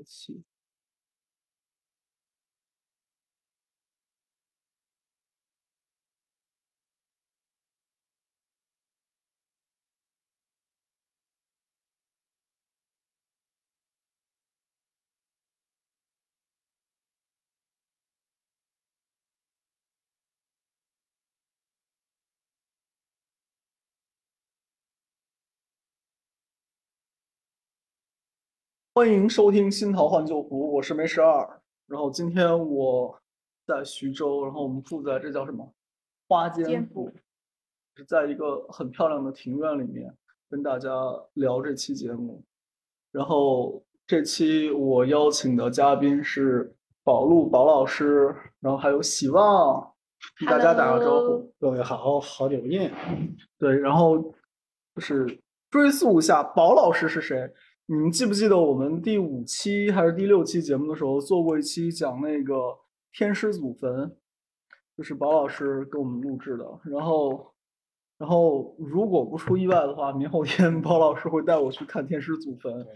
一欢迎收听《新桃换旧符》，我是梅十二。然后今天我在徐州，然后我们住在这叫什么花间府，是在一个很漂亮的庭院里面跟大家聊这期节目。然后这期我邀请的嘉宾是宝路宝老师，然后还有喜旺，给大家打个招呼。各位好，好久不见。对，然后就是追溯一下宝老师是谁。你们记不记得我们第五期还是第六期节目的时候做过一期讲那个天师祖坟，就是宝老师给我们录制的。然后，然后如果不出意外的话，明后天宝老师会带我去看天师祖坟。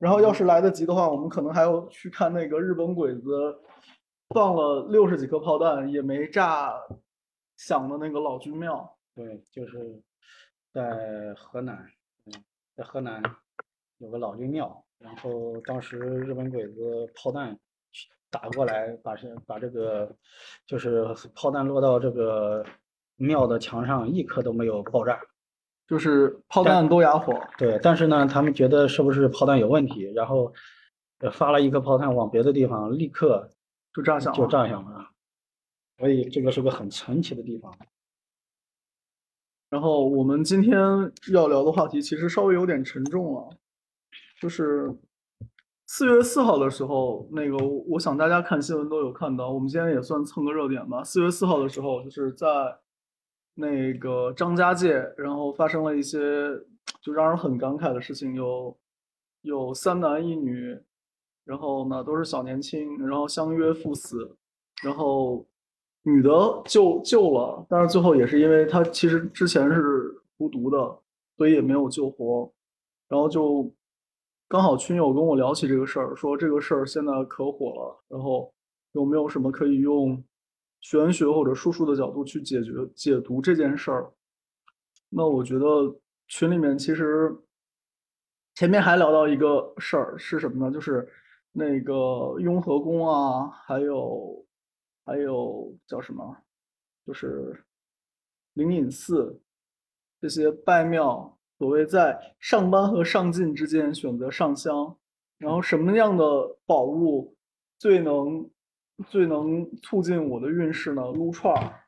然后要是来得及的话，我们可能还要去看那个日本鬼子放了六十几颗炮弹也没炸响的那个老君庙。对，就是在河南，嗯，在河南。有个老君庙，然后当时日本鬼子炮弹打过来，把这把这个就是炮弹落到这个庙的墙上，一颗都没有爆炸，就是炮弹都哑火。对，但是呢，他们觉得是不是炮弹有问题，然后发了一颗炮弹往别的地方，立刻就炸响，就炸响了。所以这个是个很神奇的地方。然后我们今天要聊的话题其实稍微有点沉重了。就是四月四号的时候，那个我想大家看新闻都有看到，我们今天也算蹭个热点吧。四月四号的时候，就是在那个张家界，然后发生了一些就让人很感慨的事情，有有三男一女，然后呢都是小年轻，然后相约赴死，然后女的救救了，但是最后也是因为她其实之前是服毒的，所以也没有救活，然后就。刚好群友跟我聊起这个事儿，说这个事儿现在可火了，然后有没有什么可以用玄学或者术数的角度去解决解读这件事儿？那我觉得群里面其实前面还聊到一个事儿是什么呢？就是那个雍和宫啊，还有还有叫什么，就是灵隐寺这些拜庙。所谓在上班和上进之间选择上香，然后什么样的宝物最能最能促进我的运势呢？撸串儿，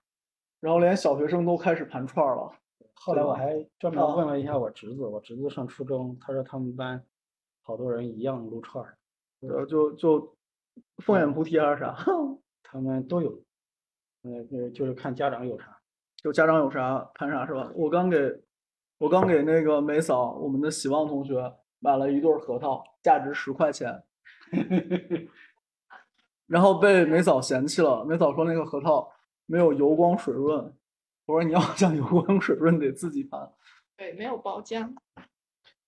然后连小学生都开始盘串儿了。后来我还专门问了一下我侄子，我侄子上初中，他说他们班好多人一样撸串儿，呃，就就凤眼菩提还是啥？他们都有，嗯，就是看家长有啥，就家长有啥盘啥是吧？我刚给。我刚给那个梅嫂，我们的喜旺同学买了一对核桃，价值十块钱，然后被梅嫂嫌弃了。梅嫂说那个核桃没有油光水润，我说你要想油光水润得自己盘。对，没有包浆。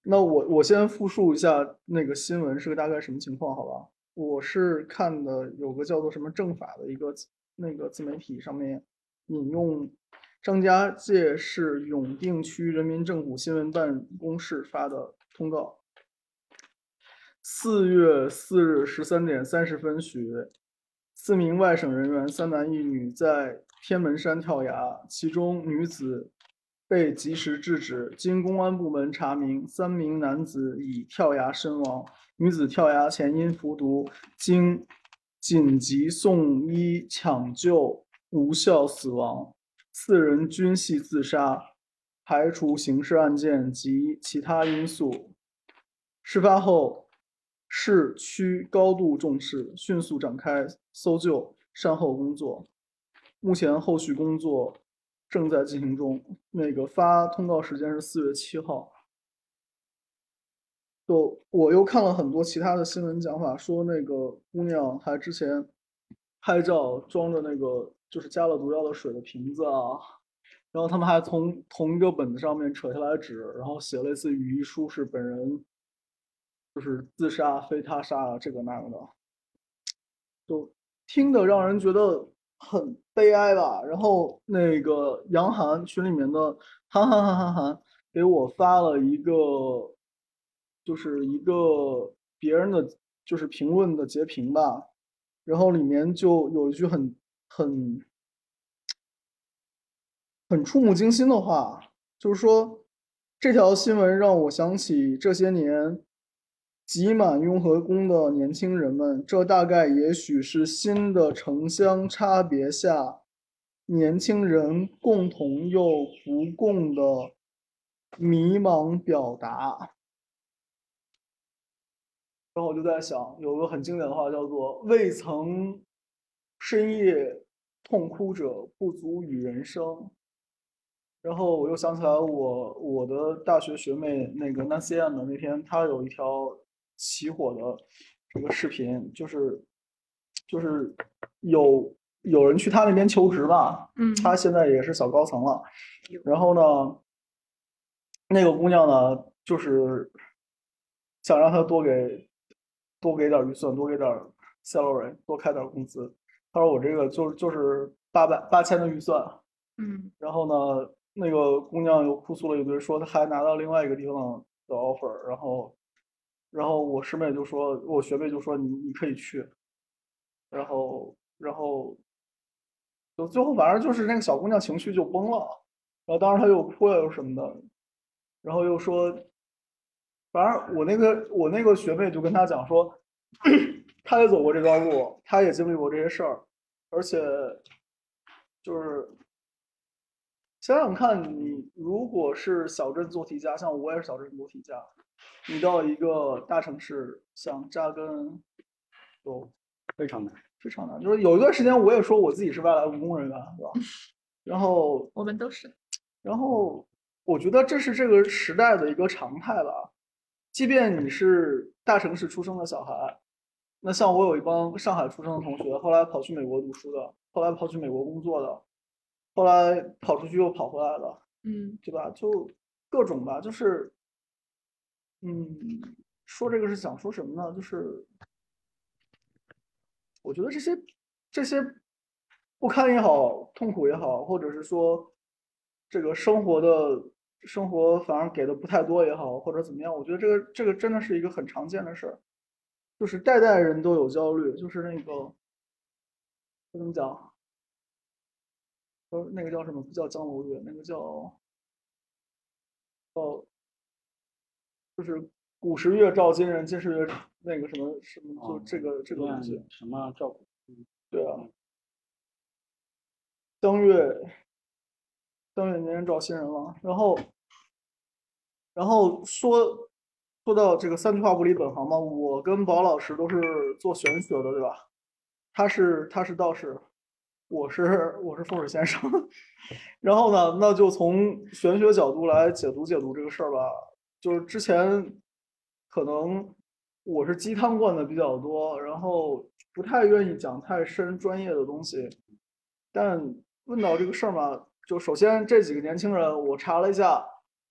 那我我先复述一下那个新闻是个大概什么情况，好吧？我是看的有个叫做什么政法的一个那个自媒体上面引用。张家界市永定区人民政府新闻办公室发的通告：四月四日十三点三十分许，四名外省人员三男一女在天门山跳崖，其中女子被及时制止。经公安部门查明，三名男子已跳崖身亡，女子跳崖前因服毒，经紧急送医抢救无效死亡。四人均系自杀，排除刑事案件及其他因素。事发后，市区高度重视，迅速展开搜救善后工作。目前后续工作正在进行中。那个发通告时间是四月七号。就我又看了很多其他的新闻讲法，说那个姑娘还之前拍照装着那个。就是加了毒药的水的瓶子啊，然后他们还从同一个本子上面扯下来纸，然后写类似于遗书，是本人就是自杀、非他杀这个那个的，就听得让人觉得很悲哀吧。然后那个杨涵群里面的涵涵涵涵涵给我发了一个，就是一个别人的就是评论的截屏吧，然后里面就有一句很很很触目惊心的话，就是说这条新闻让我想起这些年挤满雍和宫的年轻人们，这大概也许是新的城乡差别下年轻人共同又不共的迷茫表达。然后我就在想，有个很经典的话叫做“未曾深夜痛哭者，不足与人生”。然后我又想起来我我的大学学妹那个 Nancy Ann 的那天，她有一条起火的这个视频，就是就是有有人去她那边求职吧，嗯她现在也是小高层了，然后呢，那个姑娘呢，就是想让她多给多给点预算，多给点儿 salary，多开点工资。她说我这个就就是八百八千的预算，嗯。然后呢，那个姑娘又哭诉了一堆，说她还拿到另外一个地方的 offer，然后，然后我师妹就说，我学妹就说你你可以去，然后然后，就最后反正就是那个小姑娘情绪就崩了，然后当时她又哭了又什么的，然后又说，反正我那个我那个学妹就跟她讲说，她也走过这段路，他也经历过这些事儿，而且就是。想想看，你如果是小镇做题家，像我也是小镇做题家，你到一个大城市想扎根，都非常难。非常难。就是有一段时间，我也说我自己是外来务工人员，对吧？然后，我们都是。然后我觉得这是这个时代的一个常态吧。即便你是大城市出生的小孩，那像我有一帮上海出生的同学，后来跑去美国读书的，后来跑去美国工作的。后来跑出去又跑回来了，嗯，对吧？就各种吧，就是，嗯，说这个是想说什么呢？就是我觉得这些这些不堪也好，痛苦也好，或者是说这个生活的生活反而给的不太多也好，或者怎么样，我觉得这个这个真的是一个很常见的事儿，就是代代人都有焦虑，就是那个怎么讲？呃那个叫什么？不叫江楼月，那个叫，哦，就是古时月照今人，今时月那个什么什么，就这个这个东西。什么照顾？对啊，登月，登月年人照新人了。然后，然后说说到这个三句话不离本行嘛，我跟宝老师都是做玄学的，对吧？他是他是道士。我是我是风水先生，然后呢，那就从玄学角度来解读解读这个事儿吧。就是之前可能我是鸡汤灌的比较多，然后不太愿意讲太深专业的东西。但问到这个事儿嘛，就首先这几个年轻人，我查了一下，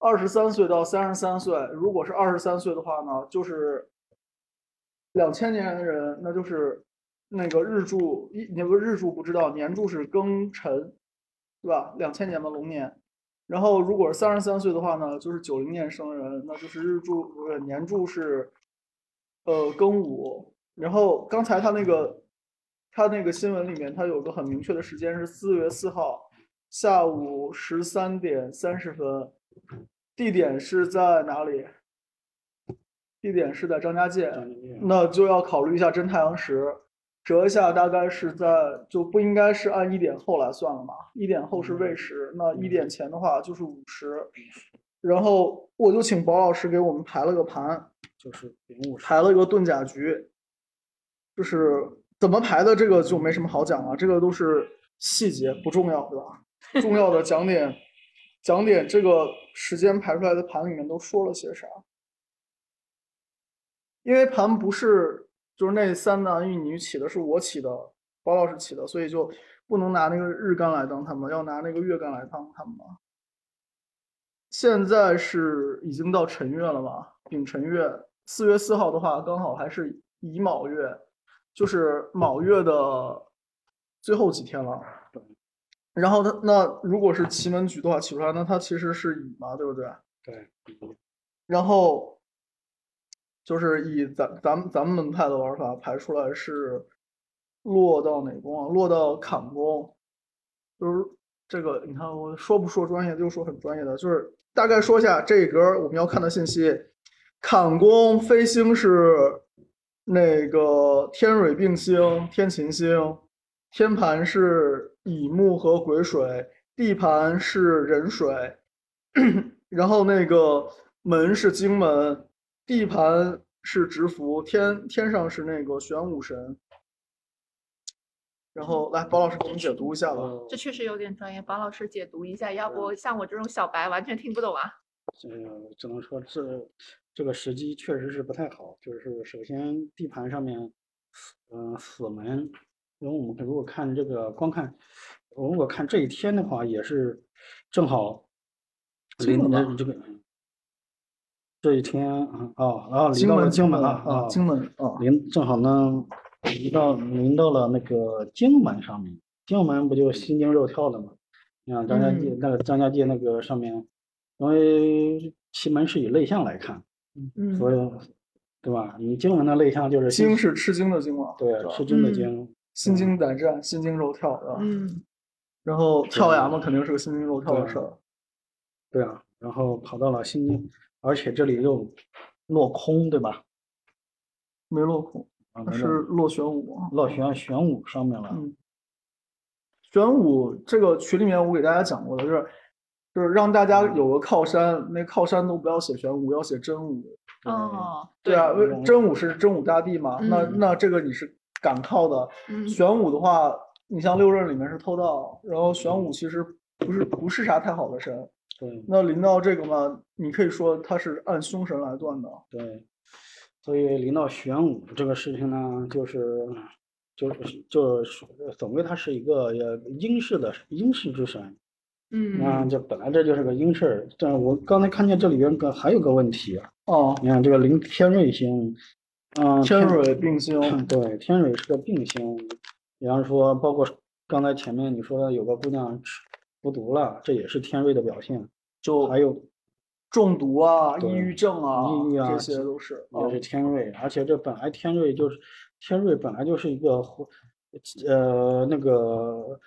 二十三岁到三十三岁，如果是二十三岁的话呢，就是两千年的人，那就是。那个日柱一，你不日柱不知道，年柱是庚辰，对吧？两千年的龙年。然后如果是三十三岁的话呢，就是九零年生人，那就是日柱不是年柱是，呃庚午。然后刚才他那个他那个新闻里面，他有个很明确的时间是四月四号下午十三点三十分，地点是在哪里？地点是在张家界，那就要考虑一下真太阳时。折一下大概是在就不应该是按一点后来算了嘛，一点后是未时，那一点前的话就是午时。然后我就请宝老师给我们排了个盘，就是排了一个遁甲局，就是怎么排的这个就没什么好讲了，这个都是细节不重要，对吧？重要的讲点讲点这个时间排出来的盘里面都说了些啥，因为盘不是。就是那三男一女起的是我起的，包老师起的，所以就不能拿那个日干来当他们，要拿那个月干来当他们。现在是已经到辰月了嘛，丙辰月，四月四号的话，刚好还是乙卯月，就是卯月的最后几天了。然后它那如果是奇门局的话，起出来，那它其实是乙嘛，对不对？对，然后就是以咱咱们咱们门派的玩法排出来是落到哪宫啊？落到坎宫，就是这个你看我说不说专业就说很专业的，就是大概说一下这一格我们要看的信息。坎宫飞星是那个天蕊并星、天琴星，天盘是乙木和癸水，地盘是壬水。然后那个门是金门，地盘是直符，天天上是那个玄武神。然后来，包老师给我们解读一下吧。这确实有点专业，包老师解读一下，要不像我这种小白完全听不懂啊。嗯，只能说这这个时机确实是不太好。就是首先地盘上面，嗯，死门，因为我们如果看这个光看，如果看这一天的话，也是正好。临的这个这一天啊哦哦临到了荆门了啊荆门啊临正好呢临到临到了那个荆门上面荆门不就心惊肉跳的吗？你看张家界那个张家界那个上面，因为奇门是以类象来看，嗯，所以对吧？你荆门的类象就是惊是吃惊的惊嘛，对，吃惊的惊，心惊胆战，心惊肉跳，对吧？嗯，然后跳崖嘛，肯定是个心惊肉跳的事儿。对啊，然后跑到了新津，而且这里又落空，对吧？没落空，它是落玄武，落玄玄武上面了。嗯，玄武这个群里面我给大家讲过的，就是就是让大家有个靠山，那靠山都不要写玄武，要写真武。哦，对啊，真武是真武大帝嘛，那那这个你是敢靠的。玄武的话，你像六壬里面是偷盗，然后玄武其实不是不是啥太好的神。对，那临到这个嘛，你可以说它是按凶神来断的。对，所以临到玄武这个事情呢，就是就是就是总归它是一个阴世的阴世之神。嗯，那这本来这就是个阴事但我刚才看见这里边个还有个问题哦，你看这个临天瑞星，嗯，天瑞并 星，对，天瑞是个并星。比方说，包括刚才前面你说的有个姑娘吃。服毒了，这也是天瑞的表现。就还有中毒啊、抑郁症啊、抑郁啊，这些都是也是天瑞。而且这本来天瑞就是天瑞，本来就是一个呃那个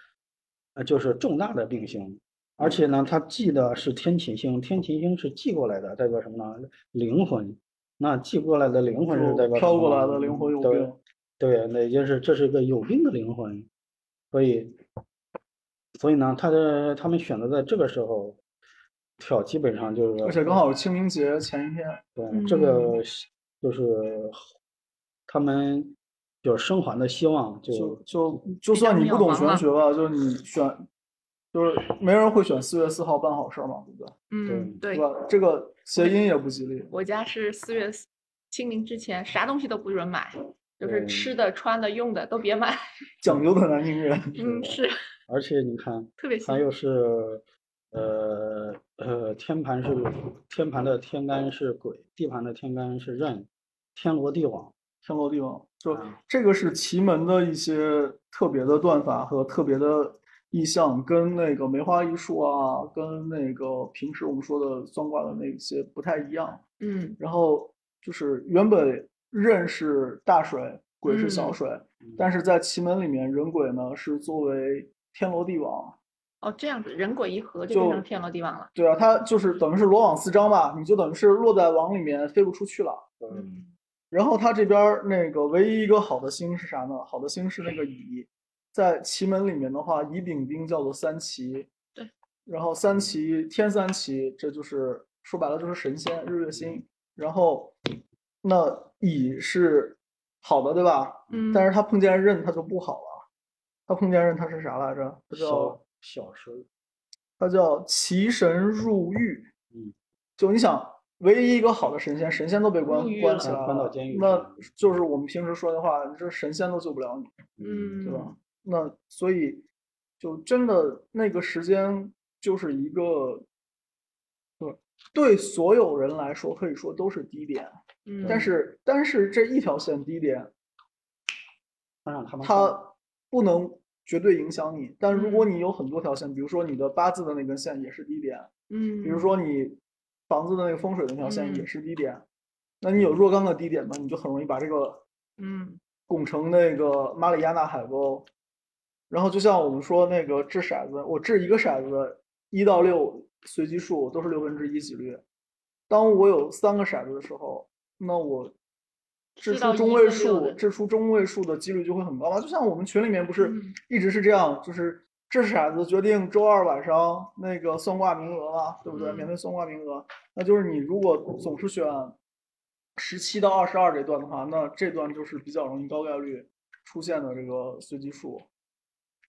呃就是重大的病星。而且呢，它记的是天琴星，天琴星是寄过来的，代表什么呢？灵魂。那寄过来的灵魂是代表飘过来的灵魂有病。对，那也就是这是一个有病的灵魂，所以。所以呢，他的他们选择在这个时候跳，基本上就是，而且刚好清明节前一天。对，这个就是他们就是生还的希望。就就就算你不懂玄学吧，就是你选，就是没人会选四月四号办好事嘛，对不对？嗯，对。是吧？这个谐音也不吉利。我家是四月清明之前，啥东西都不准买，就是吃的、穿的、用的都别买。讲究的南京人。嗯，是。而且你看，特别还有是，呃呃，天盘是天盘的天干是鬼，地盘的天干是壬，天罗地网，天罗地网，就这个是奇门的一些特别的断法和特别的意象，跟那个梅花易数啊，跟那个平时我们说的算卦的那些不太一样。嗯，然后就是原本壬是大水，癸是小水，但是在奇门里面，壬癸呢是作为天罗地网，哦，这样子人鬼一合就变成天罗地网了。对啊，它就是等于是罗网四张吧，你就等于是落在网里面飞不出去了。嗯。然后它这边那个唯一一个好的星是啥呢？好的星是那个乙，在奇门里面的话，乙丙丁叫做三奇。对。然后三奇天三奇，这就是说白了就是神仙日月星。然后那乙是好的，对吧？嗯。但是他碰见壬，他就不好了。他碰见人，他是啥来着？他叫小神，他叫奇神入狱。嗯，就你想，唯一一个好的神仙，神仙都被关关起来了，关到监狱，那就是我们平时说的话，这神仙都救不了你，嗯，对吧？那所以，就真的那个时间就是一个，对对，所有人来说可以说都是低点。嗯，但是但是这一条线低点，它不能绝对影响你。但如果嗯你有很多条线，比如说你的八字的那根线也是低点，嗯，比如说你房子的那个风水的那条线也嗯是低点，那你有若干个低点呢，你就很容易把这个嗯拱成那个马里亚纳海沟。然后就像我们说那个掷骰子，我掷一个骰子，一到六随机数都是六分之一几率。当我有三个骰子的时候，那我掷出中位数，掷出中位数的几率就会很高嘛。就像我们群里面不是嗯一直是这样，就是掷骰子决定周二晚上那个算卦名额嘛，对不对？免嗯费算卦名额，那就是你如果总是选十七到二十二这段的话，那这段就是比较容易高概率出现的这个随机数，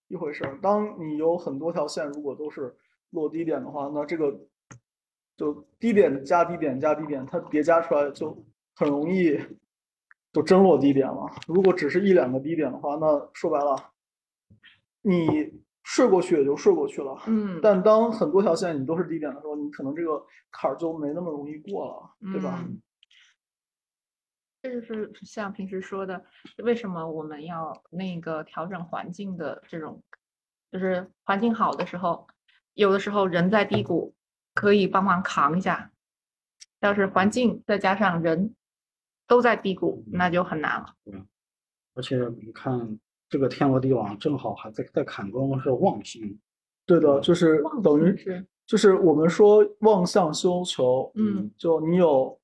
一回事儿。当你有很多条线如果都是落低点的话，那这个就低点加低点加低点，它叠加出来就很容易就真落低点了。如果只是一两个低点的话，那说白了，你睡过去也就睡过去了。嗯，但当很多条线你都是低点的时候，你可能这个坎儿就没那么容易过了，对吧？嗯这就是像平时说的，为什么我们要那个调整环境的这种，就是环境好的时候，有的时候人在低谷可以帮忙扛一下，要是环境再加上人都在低谷，那就很难了。而且你看这个天罗地网正好还在在坎宫是旺星，对的，就是等于是就是我们说望向修求，嗯，就你有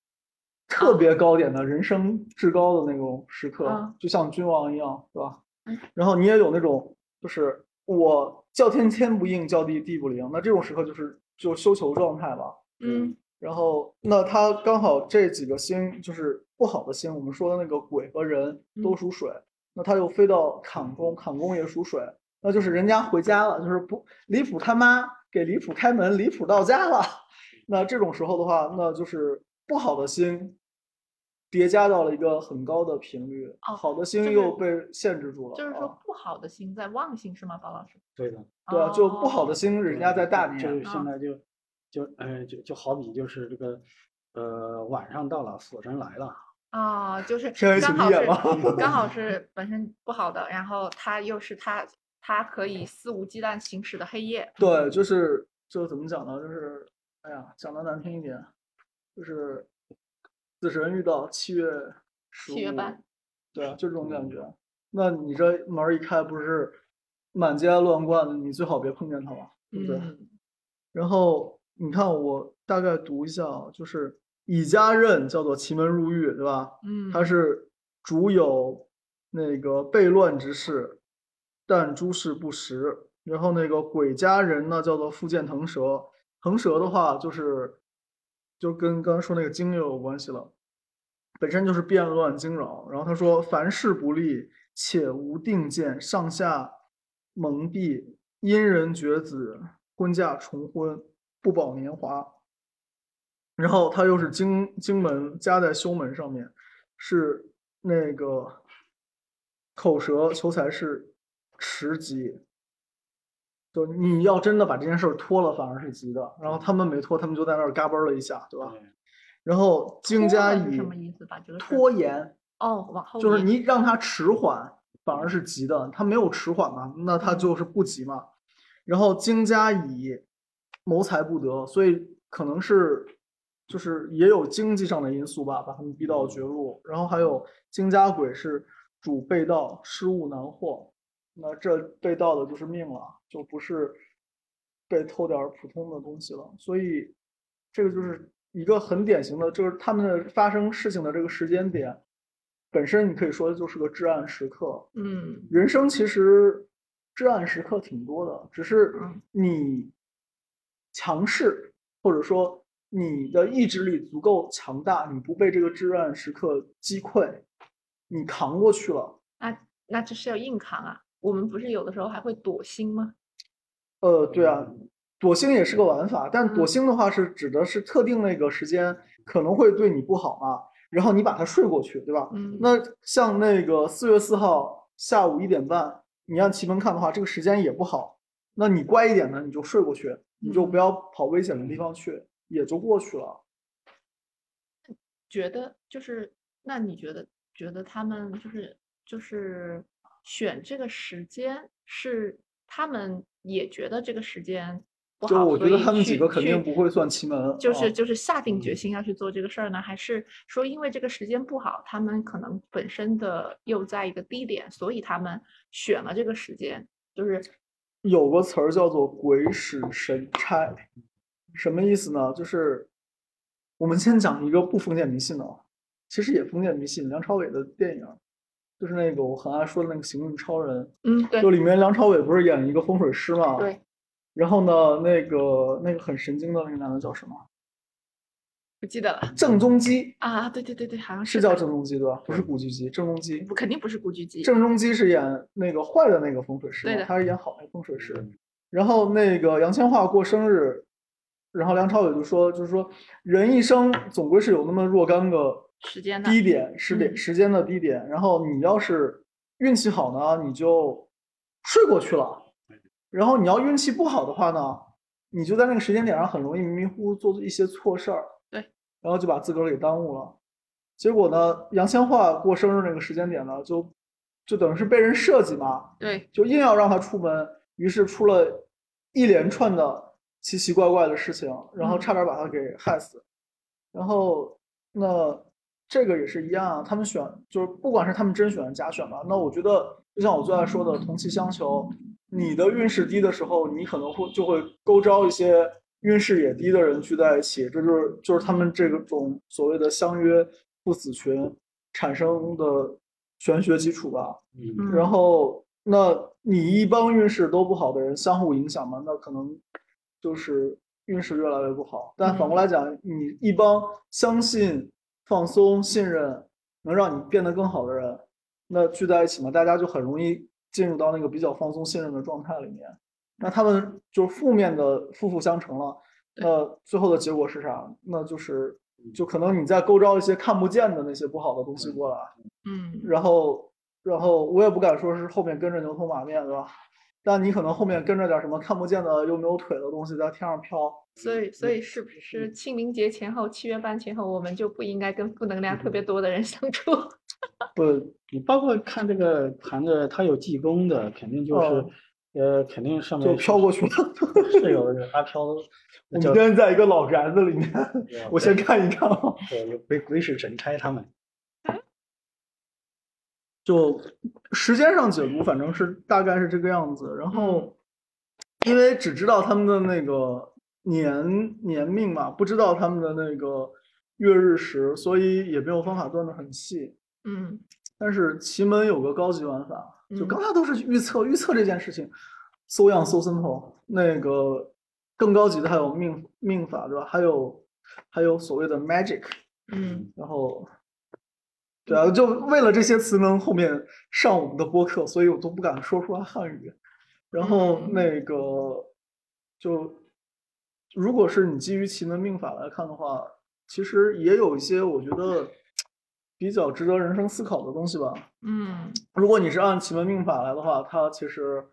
特别高点的人生至高的那种时刻，啊就像君王一样，对吧嗯？然后你也有那种，就是我叫天天不应，叫地地不灵，那这种时刻就是就修求状态吧。嗯然后，那他刚好这几个星就是不好的星，我们说的那个鬼和人都嗯属水，那他又飞到坎宫，坎宫也属水，那就是人家回家了，就是不离谱他妈给离谱开门，离谱到家了。那这种时候的话，那就是不好的星叠加到了一个很高的频率，哦好的星又被限制住了。就是说啊不好的星在旺星是吗，包老师？对的，对啊，就不好的哦星人家在大就年，是现在就就呃就就好比就是这个呃晚上到了，死神来了，啊，就是刚好是刚好是本身不好的，然后它又是它它可以肆无忌惮行驶的黑夜。对，就是就怎么讲呢？就是哎呀，讲的难听一点，就是死神遇到七月十五七月半，对啊，就这种感觉。那你这门儿一开，不是满街乱逛的，你最好别碰见他了，对不对？嗯然后你看，我大概读一下啊，就是以家任叫做奇门入狱，对吧？嗯，它是主有那个悖乱之事，但诸事不实。然后那个鬼家人呢，叫做复见腾蛇。腾蛇的话，就是就跟刚刚说那个经又有关系了，本身就是变乱惊扰。然后他说，凡事不利，且无定见，上下蒙蔽，阴人绝子，婚嫁重婚，不保年华。然后他又是经经门加在修门上面，是那个口舌求财是迟吉，就你要真的把这件事儿拖了，反而是急的。然后他们没拖，他们就在那儿嘎嘣儿了一下，对吧？然后经拖加以拖延，哦，往后就是你让他迟缓，反而是急的。他没有迟缓嘛，那他嗯就是不急嘛。然后经加以谋财不得，所以可能是就是也有经济上的因素吧，把他们逼到绝路。然后还有经家鬼是主被盗，失物难获，那这被盗的就是命了，就不是被偷点儿普通的东西了。所以这个就是一个很典型的，就是他们的发生事情的这个时间点，本身你可以说就是个至暗时刻。嗯人生其实至暗时刻挺多的，只是嗯你强势，或者说你的意志力足够强大，你不被这个至暗时刻击溃，你扛过去了。那那这是要硬扛啊。我们不是有的时候还会躲星吗？呃，对啊，躲星也是个玩法，但躲嗯星的话是指的是特定那个时间可能会对你不好嘛，然后你把它睡过去，对吧？嗯，那像那个四月四号下午一点半，你按奇门看的话，这个时间也不好。那你乖一点呢，你就睡过去，你就不嗯要跑危险的地方去，也就过去了。觉得就是，那你觉得觉得他们就是就是选这个时间是他们也觉得这个时间不好，就我觉得他们几个肯定去不会算奇门啊就是就是下定决嗯心要去做这个事儿呢，还是说因为这个时间不好，他们可能本身的又在一个低点，所以他们选了这个时间，就是有个词儿叫做“鬼使神差”，什么意思呢？就是我们先讲一个不封建迷信的，啊，其实也封建迷信。梁朝伟的电影，就是那个我很爱说的那个《行运超人》，嗯，对就里面梁朝伟不是演一个风水师嘛？。对，然后呢，那个那个很神经的那个男的叫什么？不记得了郑中基，啊，对对对对，好像是叫郑中基对吧？不是古巨基，郑中基。不肯定不是古巨基，郑中基是演那个坏的那个风水师，对的他是演好那个风水师。嗯然后那个杨千嬅过生日，然后梁朝伟就说，就是说人一生总归是有那么若干个时间的低点、时点、嗯。时间的低点，然后你要是运气好呢，你就睡过去了；然后你要运气不好的话呢，你就在那个时间点上很容易迷迷糊糊做一些错事儿，对，然后就把自个儿给耽误了。结果呢，杨千嬅过生日那个时间点呢，就就等于是被人设计嘛，对，就硬要让她出门，于是出了一连串的奇奇怪怪的事情，然后嗯。差点把她给害死。然后那这个也是一样啊，他们选就是不管是他们真选假选吧，那我觉得就像我最爱说的同气相求，你的运势低的时候，你可能会就会勾招一些运势也低的人聚在一起，这就是就是他们这个种所谓的相约不死群产生的玄学基础吧。嗯然后，那你一帮运势都不好的人相互影响嘛，那可能就是运势越来越不好。但反过来讲，你一帮相信、放松、信任，能让你变得更好的人，那聚在一起嘛，大家就很容易进入到那个比较放松、信任的状态里面。那他们就是负面的负负相成了，那最后的结果是啥？那就是就可能你在勾招一些看不见的那些不好的东西过来。嗯，然后，然后我也不敢说是后面跟着牛头马面，对吧？但你可能后面跟着点什么看不见的又没有腿的东西在天上飘，所以所以是不是清明节前后、七月半前后，我们就不应该跟负能量特别多的人相处？不，你包括看这个盘子，它有济公的，肯定就是哦，呃，肯定上面就飘过去了。是有的阿飘，我们叫今天在一个老宅子里面，我先看一看啊。对有鬼鬼使神差他们。就时间上解读，反正是大概是这个样子。然后，因为只知道他们的那个年年命嘛，不知道他们的那个月日时，所以也没有方法断的很细。嗯但是奇门有个高级玩法，就嗯刚才都是预测，预测这件事情，so young so simple。那个更高级的还有命命法，对吧？还有还有所谓的 magic，嗯然后，对啊，就为了这些词能后面上我们的播客，所以我都不敢说出来汉语。然后嗯那个就，如果是你基于奇门命法来看的话，其实也有一些我觉得比较值得人生思考的东西吧。嗯如果你是按奇门命法来的话，它其实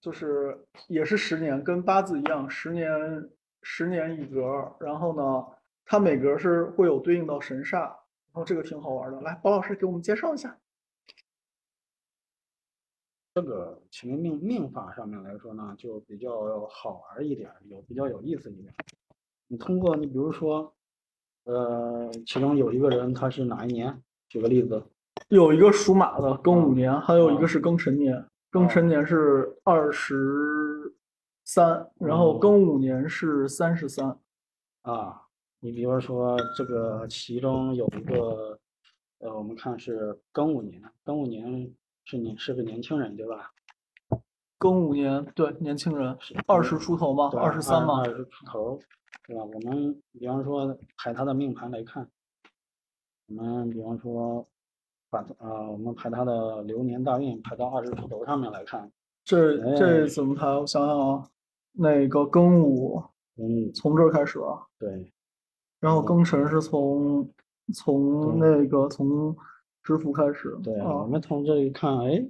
就是也是十年，跟八字一样，十年十年一格。然后呢，它每格是会有对应到神煞，然后这个挺好玩的。来，包老师给我们介绍一下。这个奇门命命法上面来说呢，就比较好玩一点，有比较有意思一点。你通过你比如说，呃，其中有一个人他是哪一年？举个例子，有一个属马的庚午啊年，还有一啊个是庚辰年，庚辰年是二十三，然后哦庚午年是三十三。啊，你比如说这个其中有一个，呃，我们看是庚午年，庚午年是你是个年轻人对吧？庚午年，对，年轻人，二十出头嘛，二十三嘛二。十出头，对吧？我们比方说排他的命盘来看，我们比方说把啊、我们排他的流年大运排到二十出头上面来看，这这哎怎么排？我想想啊，那个庚午嗯，从这儿开始啊，对，然后庚辰是从从那个从知府开始。对，啊我，们从这里看，哎，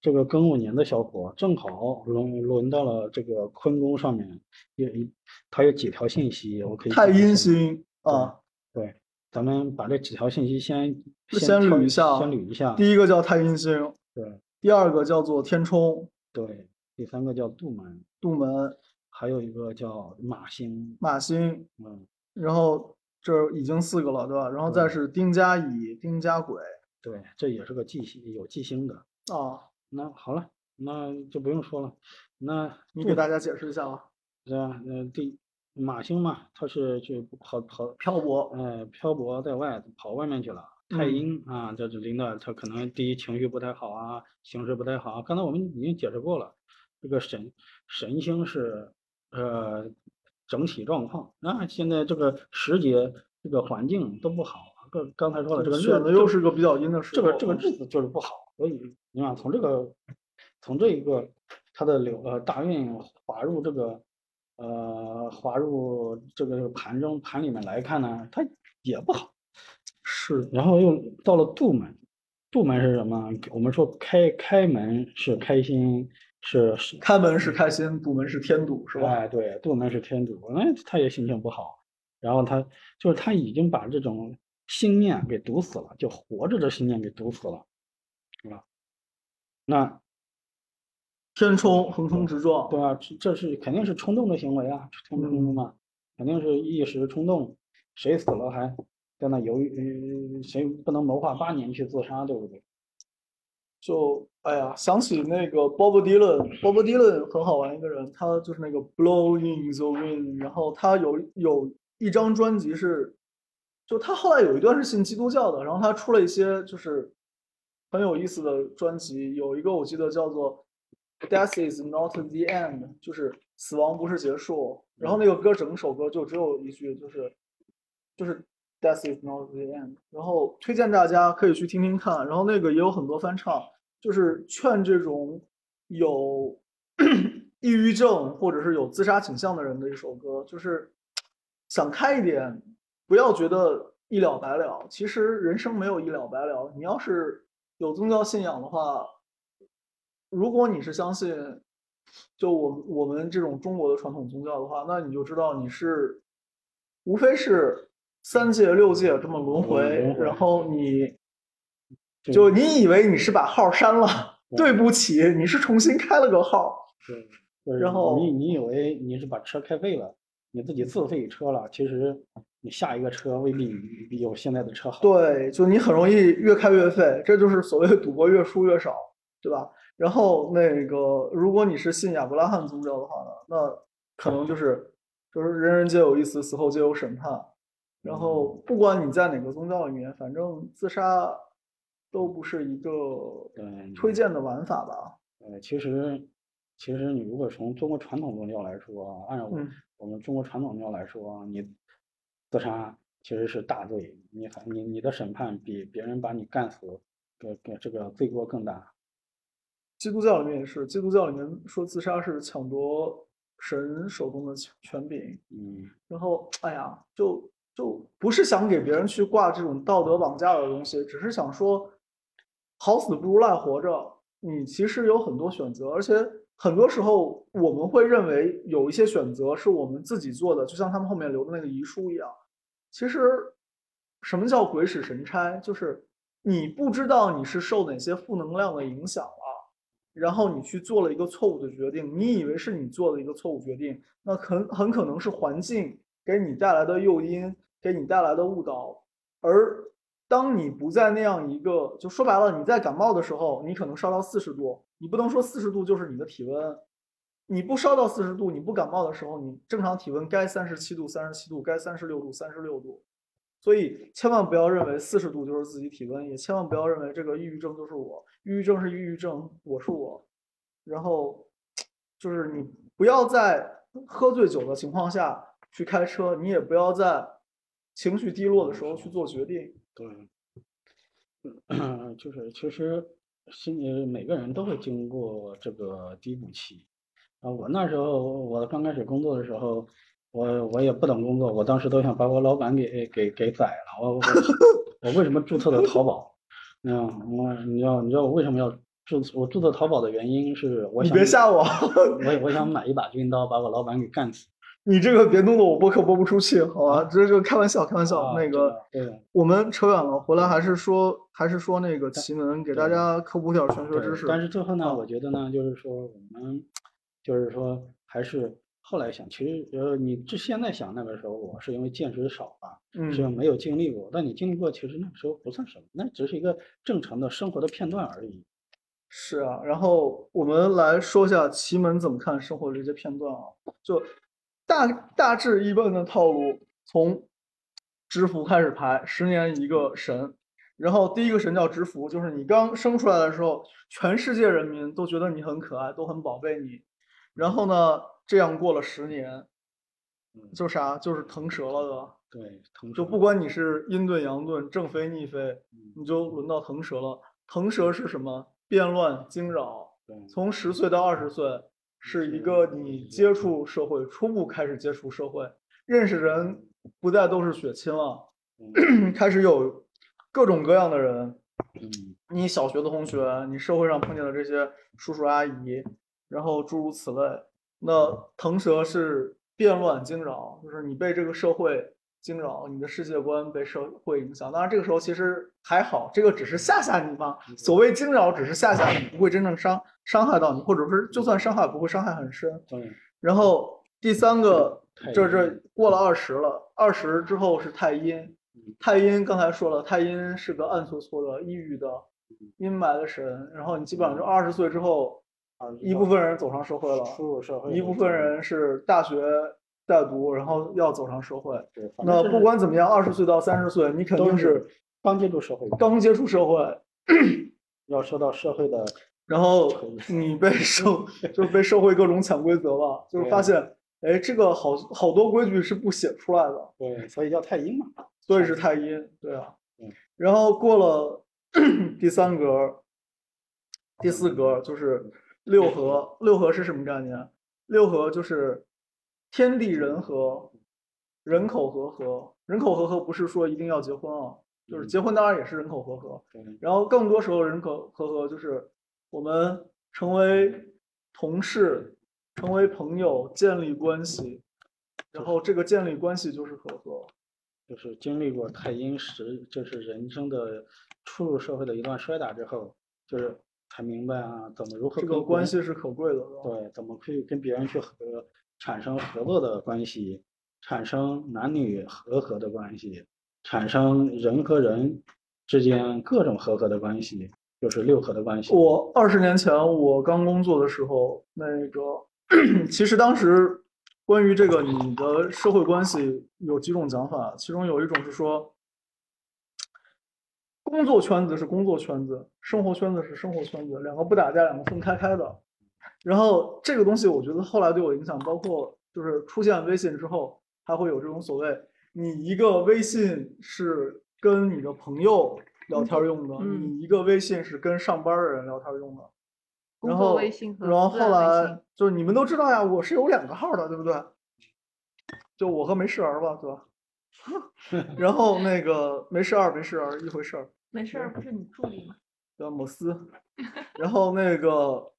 这个庚午年的小伙正好轮轮到了这个坤宫上面，有一，它有几条信息，我可以太阴星啊，对，咱们把这几条信息先先捋一下先捋一下。第一个叫太阴星，对第二个叫做天冲、对，第三个叫杜门，杜门、还有一个叫马星，马星，嗯，然后这已经四个了，对吧？然后再是丁家乙、丁家癸对，这也是个忌星，有忌星的。啊，那好了，那就不用说了。那杜你给大家解释一下吧。对吧？嗯，第马星嘛，它是去跑跑漂泊，呃，漂泊在外，跑外面去了。太嗯阴啊，这这领导他可能第一情绪不太好啊，形势不太好啊。刚才我们已经解释过了，这个神神星是呃整体状况。那现在这个时节这个环境都不好，个刚才说了，这个日选的又是个比较阴的时候。这个这个日子就是不好，所以你看从这个从这一个它的流呃大运滑入这个呃滑入这个盘中盘里面来看呢，它也不好。是然后又到了杜门，杜门是什么？我们说开开门是开心，是是开门是开心，堵门是添堵，是吧？哎，对，堵门是添堵，那他也心情不好，然后他就是他已经把这种心念给堵死了，就活着的心念给堵死了，是吧？那天冲横冲直撞，对啊，这这是肯定是冲动的行为啊，冲冲动嘛，肯定是一时冲动，谁死了还在那犹豫，呃谁不能谋划八年去自杀，对不对？就哎呀，想起那个 Bob Dylan，Bob Dylan 很好玩一个人，他就是那个 Blowing the Wind，然后他有有一张专辑是，就他后来有一段是信基督教的，然后他出了一些就是很有意思的专辑，有一个我记得叫做 Death is not the end，就是死亡不是结束，然后那个歌整首歌就只有一句，就是就是 Death is not the end，然后推荐大家可以去听听看，然后那个也有很多翻唱，就是劝这种有 抑郁症或者是有自杀倾向的人的一首歌，就是想开一点，不要觉得一了百了。其实人生没有一了百了，你要是有宗教信仰的话，如果你是相信，就我我们这种中国的传统宗教的话，那你就知道你是，无非是三界六界这么，轮回然后你就就你以为你是把号删了，对不起，你是重新开了个号。对，就是然后你你以为你是把车开废了，你自己自费车了，其实你下一个车未必比比有现在的车好。对，就你很容易越开越废，这就是所谓赌博越输越少，对吧？然后那个，如果你是信亚伯拉罕宗教的话呢，那可能就是就是人人皆有一死，死后皆有审判。然后不管你在哪个宗教里面，反正自杀都不是一个对，推荐的玩法吧。呃，其实其实你如果从中国传统宗教来说啊，按照我嗯我们中国传统宗教来说啊，你自杀其实是大罪，你还你你的审判比别人把你干死，给给这个罪过更大。基督教里面也是，基督教里面说自杀是抢夺神手中的权权柄，嗯，然后哎呀，就就不是想给别人去挂这种道德绑架的东西，只是想说，好死不如赖活着。你其实有很多选择，而且很多时候我们会认为有一些选择是我们自己做的，就像他们后面留的那个遗书一样。其实，什么叫鬼使神差？就是你不知道你是受哪些负能量的影响了。然后你去做了一个错误的决定，你以为是你做的一个错误决定，那很很可能是环境给你带来的诱因，给你带来的误导。而当你不在那样一个，就说白了，你在感冒的时候，你可能烧到四十度，你不能说四十度就是你的体温，你不烧到四十度，你不感冒的时候，你正常体温该三十七度，三十七度，该三十六度，三十六度。所以千万不要认为四十度就是自己体温，也千万不要认为这个抑郁症就是我，抑郁症是抑郁症，我是我。然后就是你不要在喝醉酒的情况下去开车，你也不要在情绪低落的时候去做决定。对，嗯 就是其实心里每个人都会经过这个低谷期。啊，我那时候我刚开始工作的时候，我我也不懂工作，我当时都想把我老板给给给宰了。我我我为什么注册的淘宝？嗯，我你知道你知道我为什么要注我注册淘宝的原因是我你想别吓我，我我想买一把军刀把我老板给干死。你这个别弄得我播客播不出去，好吧？这就开玩笑，开玩笑。啊那个，对我们扯远了，回来还是说，还是说那个奇门，给大家科普点儿玄学知识。但是最后呢，啊我觉得呢，就是说我们，就是说还是后来想，其实呃，你这现在想那个时候，我是因为见识少啊，是没有经历过。但你经历过，其实那个时候不算什么，那只是一个正常的生活的片段而已。是啊。然后我们来说一下奇门怎么看生活的这些片段啊，就大大致一般的套路，从知福开始排，十年一个神。然后第一个神叫知福，就是你刚生出来的时候，全世界人民都觉得你很可爱，都很宝贝你。然后呢，这样过了十年，嗯，就啥，就是腾蛇了的。对，腾蛇就不管你是阴遁阳遁、正飞逆飞，嗯你就轮到腾蛇了。腾蛇是什么？变乱惊扰。对从十岁到二十岁，是一个你接触社会、初步开始接触社会，认识人不再都是血亲了，开始有各种各样的人。嗯你小学的同学，你社会上碰见的这些叔叔阿姨，然后诸如此类。那腾蛇是变乱惊扰，就是你被这个社会惊扰，你的世界观被社会影响。当然，这个时候其实还好，这个只是吓吓你嘛。所谓惊扰，只是吓吓你，不会真正伤伤害到你，或者是就算伤害，不会伤害很深。对，然后第三个，太这这过了二十了，二十之后是太阴嗯。太阴刚才说了，太阴是个暗搓搓的、抑郁的、嗯阴霾的神。然后你基本上就二十岁之后，啊一部分人走上社会了，出入社会一部分人是大学在读，然后要走上社会。对，那不管怎么样，二十岁到三十岁，你肯定是刚接触社会，刚接触社会，要受到社会的然后你被社 就被社会各种潜规则了，就是发现，哎，这个好好多规矩是不写出来的，对，所以叫太阴嘛。所以是太阴，对啊嗯。然后过了 第三格，第四格就是六合，六合是什么概念？六合就是天地人和，人口和合。人口和合不是说一定要结婚啊，就是嗯结婚当然也是人口和合，然后更多时候人口和合就是我们成为同事，成为朋友，建立关系，然后这个建立关系就是和合。就是经历过太阴时，就是人生的初入社会的一段摔打之后，就是才明白啊，怎么如何这个关系是可贵的。对，怎么可以跟别人去合，产生合作的关系，产生男女和合的关系，产生人和人之间各种和合的关系，就是六合的关系。我二十年前我刚工作的时候，那个 其实当时关于这个你的社会关系有几种讲法，其中有一种是说，工作圈子是工作圈子，生活圈子是生活圈子，两个不打架，两个分开开的。然后这个东西，我觉得后来对我影响，包括就是出现微信之后，还会有这种所谓，你一个微信是跟你的朋友聊天用的，嗯你一个微信是跟上班的人聊天用的。然后微信和然后后来就是你们都知道呀，我是有两个号的，对不对？就我和没事儿吧，对吧？然后那个没事儿没事儿一回事儿，没事儿，不是你助理吗？叫某斯。然后那个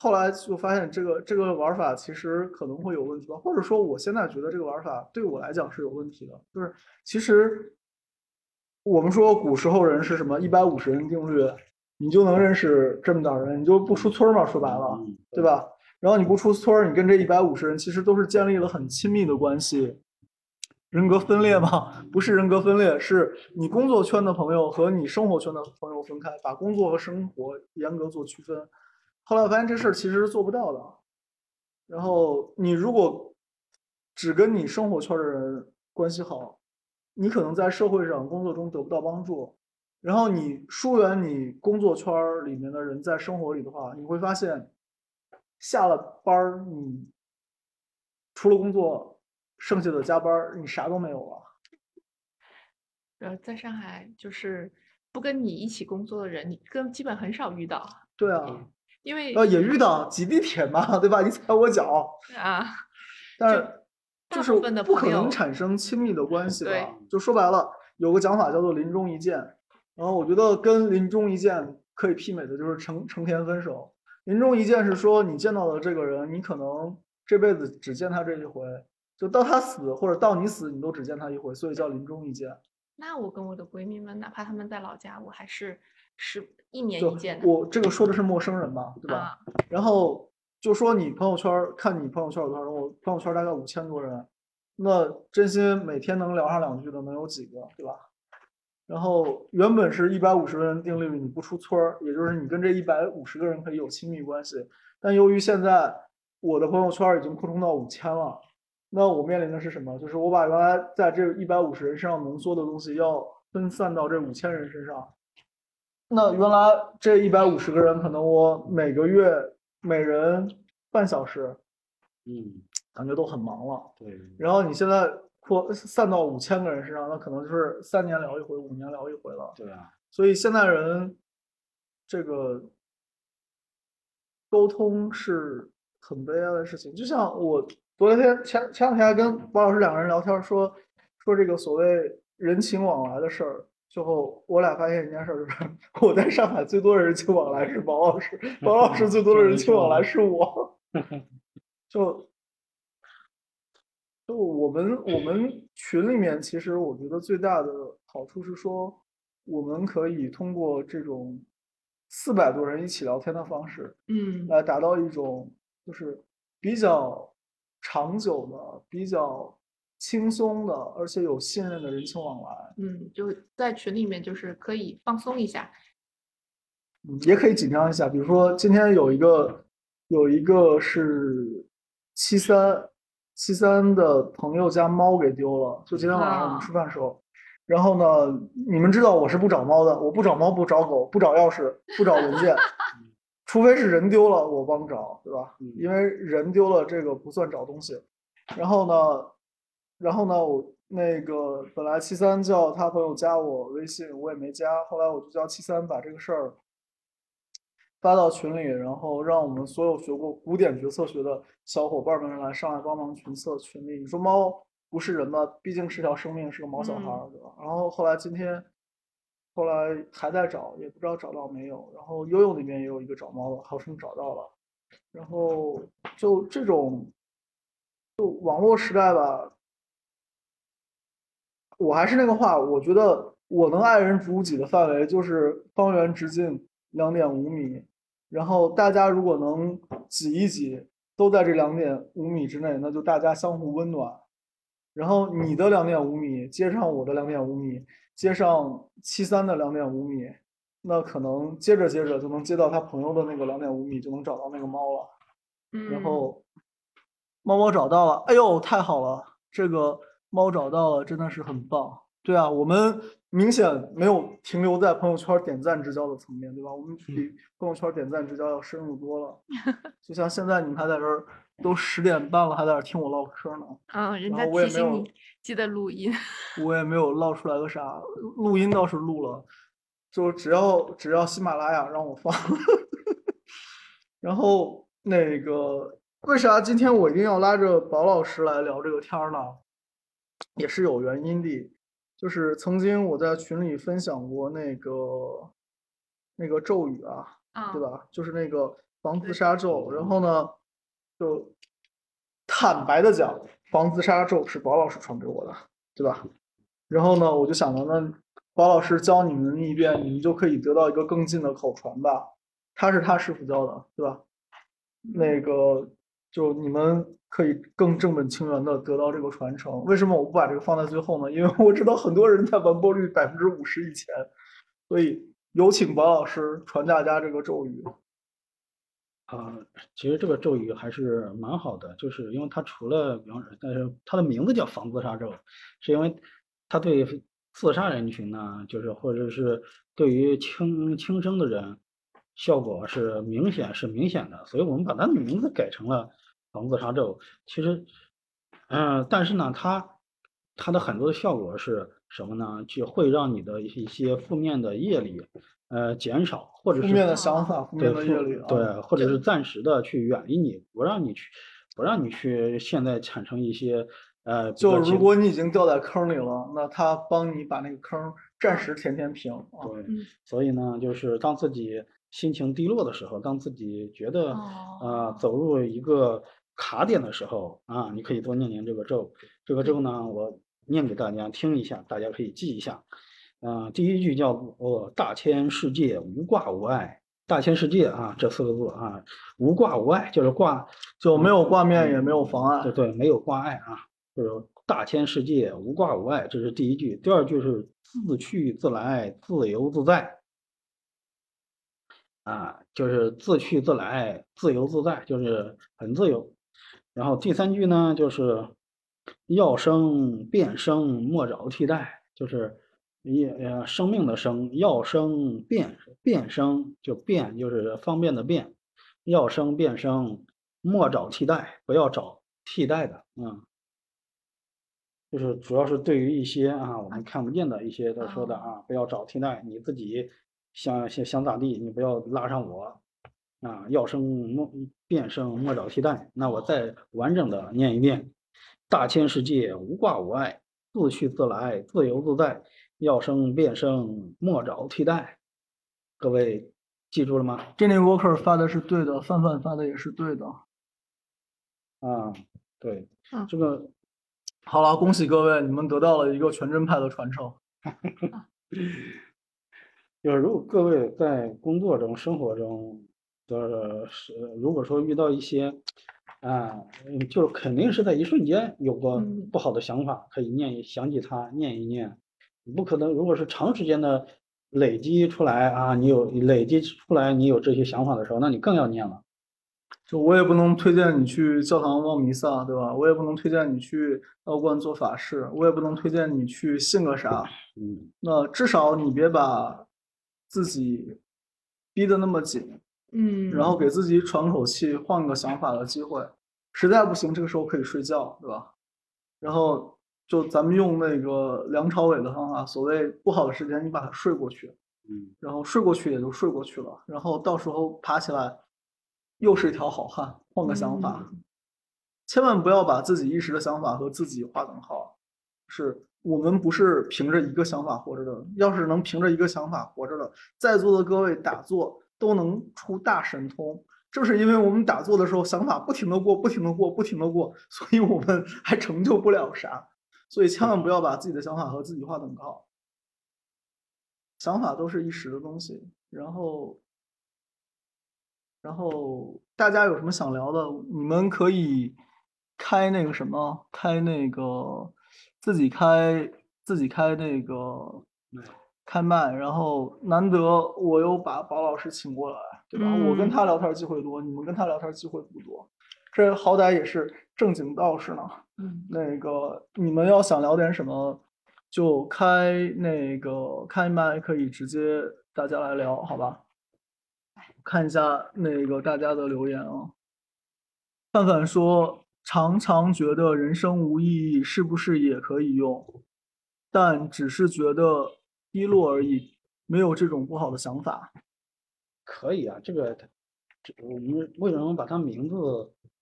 后来就发现这个这个玩法其实可能会有问题吧，或者说我现在觉得这个玩法对我来讲是有问题的，就是其实我们说古时候人是什么一百五十人定律，你就能认识这么点儿人，你就不出村嘛，说白了。嗯，对？吧？然后你不出村，你跟这一百五十人其实都是建立了很亲密的关系。人格分裂吗？不是人格分裂，是你工作圈的朋友和你生活圈的朋友分开，把工作和生活严格做区分。后来我发现这事儿其实是做不到的。然后你如果只跟你生活圈的人关系好，你可能在社会上、工作中得不到帮助。然后你疏远你工作圈儿里面的人在生活里的话，你会发现，下了班儿你除了工作，剩下的加班儿你啥都没有了。呃，在上海就是不跟你一起工作的人，你跟基本很少遇到，对啊，因为呃，也遇到挤地铁嘛，对吧？你踩我脚，啊，但是就是不可能产生亲密的关系对吧？就说白了，有个讲法叫做“临终一见”，然后我觉得跟“临终一见”可以媲美的就是成成天分手。临终一见是说你见到的这个人，你可能这辈子只见他这一回，就到他死或者到你死，你都只见他一回，所以叫临终一见。那我跟我的闺蜜们，哪怕她们在老家，我还是是一年就一见的。我这个说的是陌生人嘛，对吧？啊，然后就说你朋友圈儿，看你朋友圈儿有多少人，我朋友圈儿大概五千多人，那真心每天能聊上两句的能有几个，对吧？然后原本是一百五十个人定律，你不出村儿，也就是你跟这一百五十个人可以有亲密关系，但由于现在我的朋友圈儿已经扩充到五千了，那我面临的是什么？就是我把原来在这一百五十人身上浓缩的东西要分散到这五千人身上。那原来这一百五十个人，可能我每个月每人半小时，嗯，感觉都很忙了。对，然后你现在扩散到五千个人身上，那可能就是三年聊一回，五年聊一回了。对啊，所以现在人这个沟通是很悲哀的事情。就像我昨天前前两天还跟王老师两个人聊天说说这个所谓人情往来的事儿，最后我俩发现一件事儿，就是 我在上海最多的人情往来是王老师，王老师最多的人情往来是我，就。就我们我们群里面，其实我觉得最大的好处是说，我们可以通过这种四百多人一起聊天的方式，嗯来达到一种就是比较长久的、比较轻松的，而且有信任的人情往来。嗯，就在群里面就是可以放松一下。嗯，也可以紧张一下。比如说今天有一个有一个是七三七三的朋友家猫给丢了，就今天晚上我们啊吃饭的时候。然后呢，你们知道我是不找猫的，我不找猫，不找狗，不找钥匙，不找文件，除非是人丢了我帮找，对吧？嗯因为人丢了这个不算找东西。然后呢，然后呢，我那个本来七三叫他朋友加我微信，我也没加，后来我就叫七三把这个事儿发到群里，然后让我们所有学过古典决策学的小伙伴们来上来帮忙群策群力。你说猫不是人吧？毕竟是条生命，是个毛小孩儿，对吧？然后后来今天，后来还在找，也不知道找到没有。然后悠悠那边也有一个找猫的，号称找到了。然后就这种，就网络时代吧，我还是那个话，我觉得我能爱人如己的范围就是方圆直径两点五米，然后大家如果能挤一挤，都在这两点五米之内，那就大家相互温暖。然后你的两点五米接上我的两点五米，接上七三的两点五米，那可能接着接着就能接到他朋友的那个两点五米，就能找到那个猫了。嗯，然后猫猫找到了，哎呦，太好了！这个猫找到了，真的是很棒。对啊，我们明显没有停留在朋友圈点赞之交的层面，对吧？我们比朋友圈点赞之交要深入多了。就像现在你们还在这儿，都十点半了，还在这儿听我唠嗑呢，嗯，人然家后我也没有提醒你记得录音。我也没有唠出来个啥。录音倒是录了，就只要只要喜马拉雅让我放。然后那个为啥今天我一定要拉着宝老师来聊这个天儿呢？也是有原因的，就是曾经我在群里分享过那个那个咒语啊，啊，对？吧？就是那个防自杀咒。然后呢，就坦白的讲，防自杀咒是宝老师传给我的，对吧？然后呢，我就想着，那宝老师教你们一遍，你们就可以得到一个更近的口传吧。他是他师傅教的，对吧？那个就你们可以更正本清源的得到这个传承。为什么我不把这个放在最后呢？因为我知道很多人在完播率百分之五十以前，所以有请王老师传大家这个咒语。啊，其实这个咒语还是蛮好的，就是因为它除了，比方，但是它的名字叫防自杀咒，是因为它对自杀人群呢，就是或者是对于轻轻生的人，效果是明显是明显的，所以我们把它的名字改成了防自杀咒。其实，嗯、但是呢，它它的很多的效果是什么呢？就会让你的一些负面的业力，呃，减少，或者是负面的想法、负面的业力啊，对，或者是暂时的去远离你，不让你去，不让你去现在产生一些呃，就如果你已经掉在坑里了，那他帮你把那个坑暂时填填平啊。对嗯，所以呢，就是当自己心情低落的时候，当自己觉得呃哦走入一个卡点的时候啊，你可以多念念这个咒。这个咒呢，我念给大家听一下，大家可以记一下。嗯，第一句叫做“大千世界无挂无碍”。大千世界啊，这四个字啊，无挂无碍，就是挂就没有挂面，也没有妨碍。对对，没有挂碍啊，就是大千世界无挂无碍，这是第一句。第二句是自去自来，自由自在。啊，就是自去自来，自由自在，就是很自由。然后第三句呢，就是要生变生，莫找替代，就是一呃生命的生，要生变变生，就变就是方便的变，要生变生，莫找替代，不要找替代的，嗯，就是主要是对于一些啊我们看不见的一些他说的啊，不要找替代，你自己。想想想咋地，你不要拉上我啊！要生莫变生，莫找替代。那我再完整的念一遍：大千世界无挂无碍，自去自来，自由自在。要生变生，莫找替代。各位记住了吗？Jenny Walker 发的是对的，范范发的也是对的。啊，对，这个好了，恭喜各位，你们得到了一个全真派的传承。就是如果各位在工作中、生活中的是，如果说遇到一些，啊，就是肯定是在一瞬间有个不好的想法，可以念想起它，念一念。不可能，如果是长时间的累积出来啊，你有累积出来你有这些想法的时候，那你更要念了。就我也不能推荐你去教堂望弥撒，对吧？我也不能推荐你去道观做法事，我也不能推荐你去信个啥。嗯，那至少你别把。自己逼得那么紧，嗯，然后给自己喘口气、换个想法的机会，实在不行，这个时候可以睡觉，对吧？然后就咱们用那个梁朝伟的方法，所谓不好的时间，你把它睡过去，嗯，然后睡过去也就睡过去了，然后到时候爬起来又是一条好汉，换个想法，千万不要把自己一时的想法和自己划等号，是。我们不是凭着一个想法活着的，要是能凭着一个想法活着的，在座的各位打坐都能出大神通。正是因为我们打坐的时候想法不停的过，不停的过，不停的过，所以我们 还成就不了啥。所以千万不要把自己的想法和自己划等号。想法都是一时的东西。然后，然后大家有什么想聊的，你们可以开那个什么，开那个。自己开自己开那个开麦，然后难得我又把宝老师请过来，对吧？我跟他聊天机会多，你们跟他聊天机会不多，这好歹也是正经道士呢。嗯，那个你们要想聊点什么，就开那个开麦，可以直接大家来聊，好吧？看一下那个大家的留言啊。范范说。常常觉得人生无意义，是不是也可以用？但只是觉得低落而已，没有这种不好的想法。可以啊，这个，这我们为什么把它名字，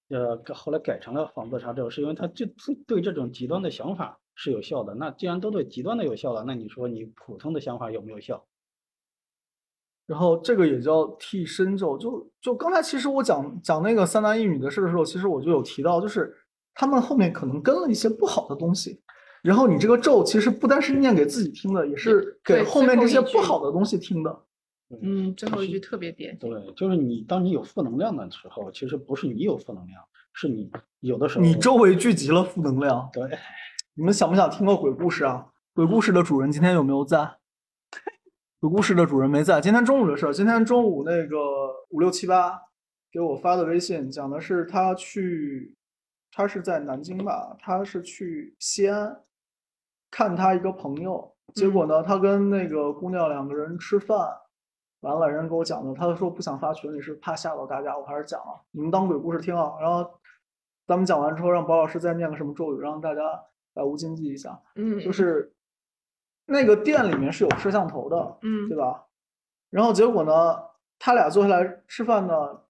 呃，后来改成了仿自杀咒？是因为它就对这种极端的想法是有效的。那既然都对极端的有效了，那你说你普通的想法有没有效？然后这个也叫替身咒，就就刚才其实我讲讲那个三男一女的事的时候，其实我就有提到，就是他们后面可能跟了一些不好的东西，然后你这个咒其实不单是念给自己听的，也是给后面这些不好的东西听的。嗯，最后一句特别点。对，就是你当你有负能量的时候，其实不是你有负能量，是你有的时候你周围聚集了负能量。对，你们想不想听个鬼故事啊？鬼故事的主人今天有没有在？鬼故事的主人没在。今天中午的事儿，今天中午那个五六七八给我发的微信，讲的是他去，他是在南京吧，他是去西安看他一个朋友，结果呢，他跟那个姑娘两个人吃饭，完了人给我讲的，他说不想发群里，是怕吓到大家，我还是讲了，你们当鬼故事听啊。然后咱们讲完之后，让包老师再念个什么咒语，让大家百无禁忌一下。嗯，就是。那个店里面是有摄像头的，嗯，对吧？然后结果呢，他俩坐下来吃饭呢，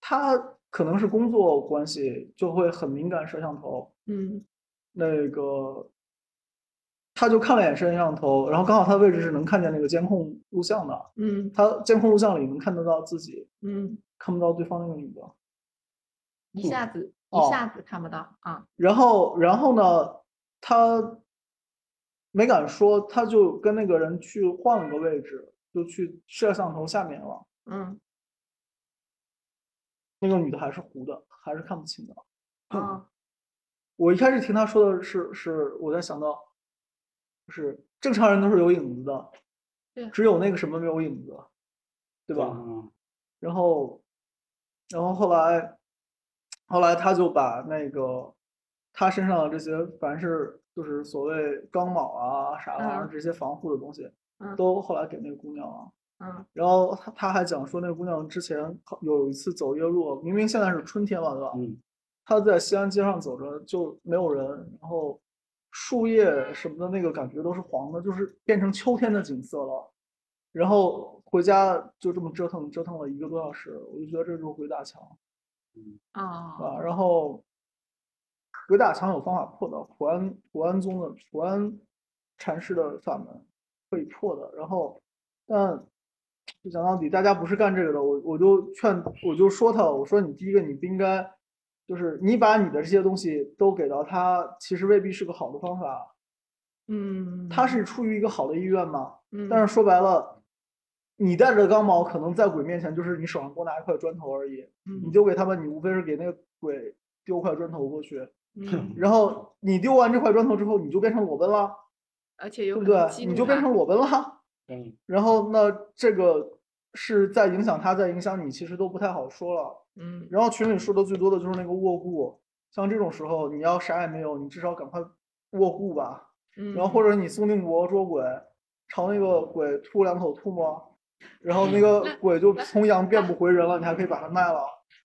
他可能是工作关系，就会很敏感摄像头，嗯，那个他就看了眼摄像头，然后刚好他的位置是能看见那个监控录像的，嗯，他监控录像里能看得到自己，嗯，看不到对方那个女的，一下子哦一下子看不到啊。然后，然后呢，他没敢说，他就跟那个人去换了个位置，就去摄像头下面了。嗯那个女的还是糊的，还是看不清的。哦 我一开始听他说的是，是我在想到，就是正常人都是有影子的，对只有那个什么没有影子，对吧？嗯然后，然后后来，后来他就把那个他身上的这些，凡是就是所谓钢铆啊啥玩意儿嗯这些防护的东西，嗯都后来给那个姑娘了。嗯然后他他还讲说，那个姑娘之前有一次走夜路，明明现在是春天嘛，对吧？嗯她在西安街上走着，就没有人，然后树叶什么的那个感觉都是黄的，就是变成秋天的景色了。然后回家就这么折腾折腾了一个多小时，我就觉得这就是鬼打墙嗯啊。哦然后鬼打墙有方法破的，普安普安宗的普安禅师的法门可以破的。然后，但就讲到底，大家不是干这个的，我我就劝，我就说他，我说你第一个你不应该，就是你把你的这些东西都给到他，其实未必是个好的方法。嗯，他是出于一个好的意愿嘛，嗯，但是说白了，你带着钢矛，可能在鬼面前就是你手上多拿一块砖头而已。你嗯丢给他们，你无非是给那个鬼丢块砖头过去，嗯，然后你丢完这块砖头之后，你就变成裸奔了，而且有对不对？你就变成裸奔了。嗯然后那这个是在影响他，在影响你，其实都不太好说了。嗯然后群里说的最多的就是那个卧固，像这种时候你要啥也没有，你至少赶快卧固吧。嗯，然后或者你宋定国捉鬼，朝那个鬼吐两口吐沫，然后那个鬼就从阳变不回人了，你还可以把它卖了。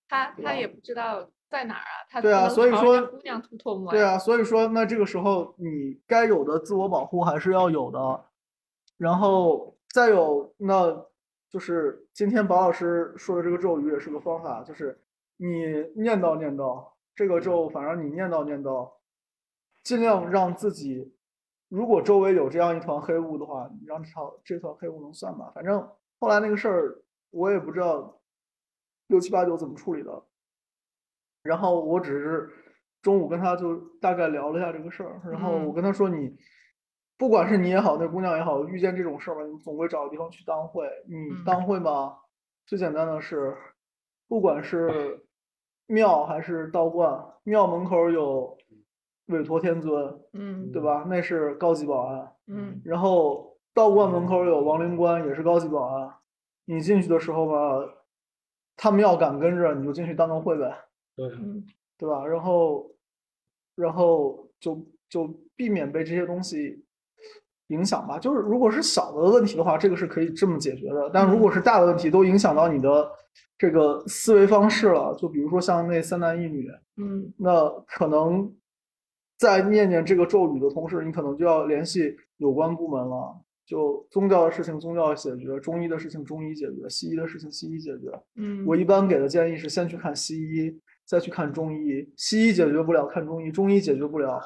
他他也不知道在哪儿啊，他对啊所以说姑娘吐唾沫，对啊，所以说那这个时候你该有的自我保护还是要有的，然后再有那就是今天宝老师说的这个咒语也是个方法，就是你念叨念叨这个咒，反正你念叨念叨，尽量让自己，如果周围有这样一团黑雾的话，你让这条这团黑雾能散吧。反正后来那个事儿我也不知道六七八九怎么处理的，然后我只是中午跟他就大概聊了一下这个事儿，然后我嗯跟他说你。不管是你也好，那姑娘也好，遇见这种事儿吧，你总会找个地方去当会。你嗯当会嘛，最简单的是，不管是庙还是道观，庙门口有韦陀天尊，嗯对吧？那是高级保安。嗯然后道观门口有王灵官，也是高级保安。你进去的时候吧，他们要敢跟着，你就进去当个会呗，对嗯对吧？然后，然后就就避免被这些东西影响吧。就是如果是小的问题的话，这个是可以这么解决的。但如果是大的问题，都影响到你的这个思维方式了。就比如说像那三男一女，嗯那可能在念念这个咒语的同时，你可能就要联系有关部门了。就宗教的事情，宗教解决；中医的事情，中医解决；西医的事情，西医解决。嗯，我一般给的建议是，先去看西医，再去看中医。西医解决不了，看中医；中医解决不了，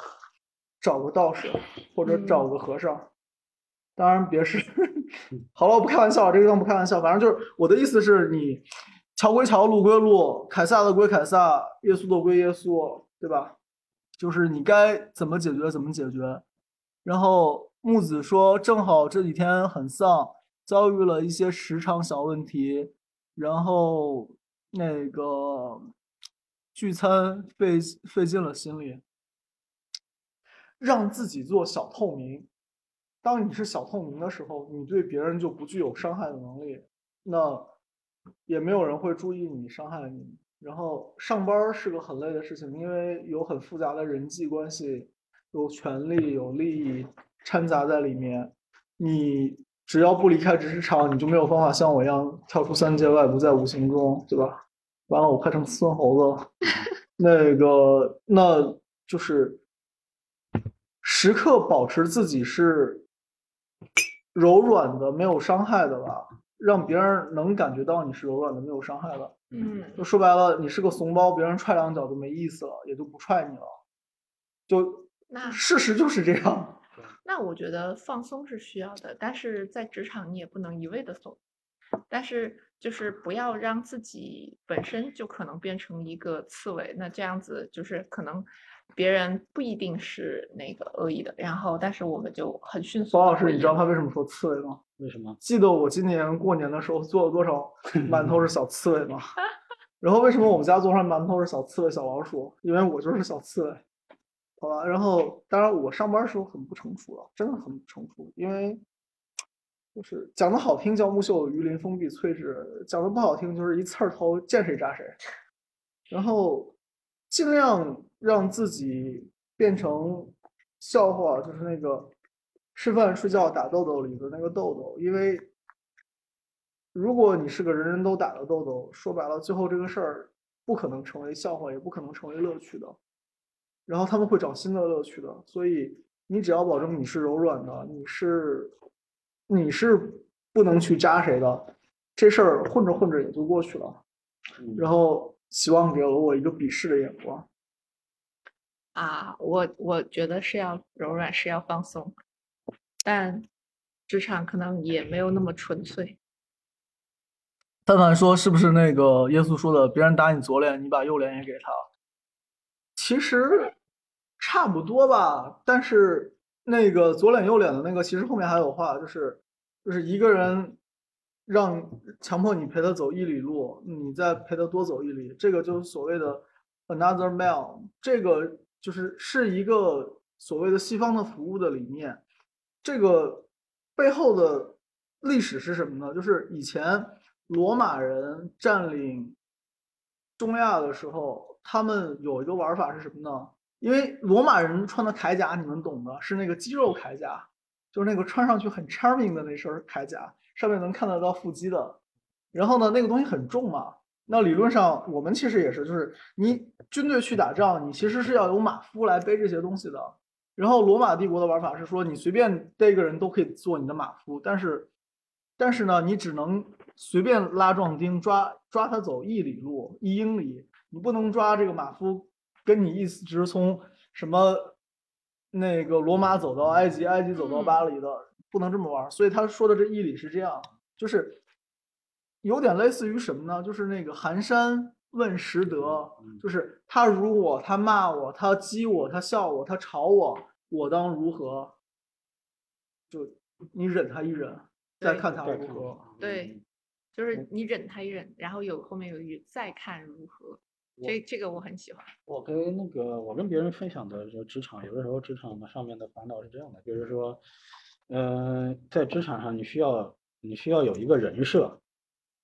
找个道士或者找个和尚。当然别是，好了，我不开玩笑，这个地方不开玩笑。反正就是我的意思是你，桥归桥，路归路，凯撒的归凯撒，耶稣的归耶稣，对吧？就是你该怎么解决怎么解决。然后木子说，正好这几天很丧，遭遇了一些时长小问题，然后那个聚餐费费尽了心力，让自己做小透明。当你是小透明的时候，你对别人就不具有伤害的能力，那也没有人会注意你伤害你。然后上班是个很累的事情，因为有很复杂的人际关系，有权利、有利益掺杂在里面。你只要不离开职场，你就没有办法像我一样跳出三界外，不在五行中，对吧？完了，我快成孙猴子了。那个，那就是时刻保持自己是柔软的、没有伤害的吧，让别人能感觉到你是柔软的、没有伤害的。嗯就说白了，你是个怂包，别人踹两脚就没意思了，也就不踹你了。就那事实就是这样。那我觉得放松是需要的，但是在职场你也不能一味的松。但是就是不要让自己本身就可能变成一个刺猬，那这样子就是可能别人不一定是那个恶意的，然后但是我们就很迅速。包老师，你知道他为什么说刺猬吗？为什么？记得我今年过年的时候做了多少馒头是小刺猬吗？然后为什么我们家做出来馒头是小刺猬、小老鼠？因为我就是小刺猬，好吧。然后当然我上班时候很不成熟了，真的很不成熟，因为就是讲的好听叫木秀于林，风必摧之；讲的不好听就是一刺儿头，见谁扎谁。然后尽量让自己变成笑话，就是那个吃饭、睡觉、打豆豆里的那个豆豆，因为。如果你是个人人都打的豆豆，说白了，最后这个事儿不可能成为笑话，也不可能成为乐趣的。然后他们会找新的乐趣的。所以你只要保证你是柔软的，你是你是不能去扎谁的，这事儿混着混着也就过去了。然后希望给了我一个鄙视的眼光。啊，我我觉得是要柔软，是要放松，但职场可能也没有那么纯粹。范范说：“是不是那个耶稣说的，别人打你左脸，你把右脸也给他？其实差不多吧。但是那个左脸右脸的那个，其实后面还有话，就是就是一个人让强迫你陪他走一里路，你再陪他多走一里，这个就是所谓的 another mile。这个就是是一个所谓的西方的服务的理念。这个背后的历史是什么呢？就是以前。”罗马人占领中亚的时候，他们有一个玩法是什么呢？因为罗马人穿的铠甲，你们懂的，是那个肌肉铠甲，就是那个穿上去很 charming 的那身铠甲，上面能看得到腹肌的。然后呢，那个东西很重嘛。那理论上，我们其实也是，就是你军队去打仗，你其实是要有马夫来背这些东西的。然后罗马帝国的玩法是说，你随便逮一个人都可以做你的马夫，但是。但是呢，你只能随便拉壮丁抓抓他走一里路一英里，你不能抓这个马夫跟你一直从什么那个罗马走到埃及，埃及走到巴黎的，不能这么玩。所以他说的这义理是这样，就是有点类似于什么呢？就是那个寒山问拾得，就是他辱我，他骂我，他激我，他笑我，他嘲我，我当如何？就你忍他一忍。再看他如何？对，就是你忍他一忍，然后有后面有一句再看如何。这这个我很喜欢。我跟那个我跟别人分享的就职场，有的时候职场的上面的烦恼是这样的，就是说，嗯，在职场上你需要你需要有一个人设，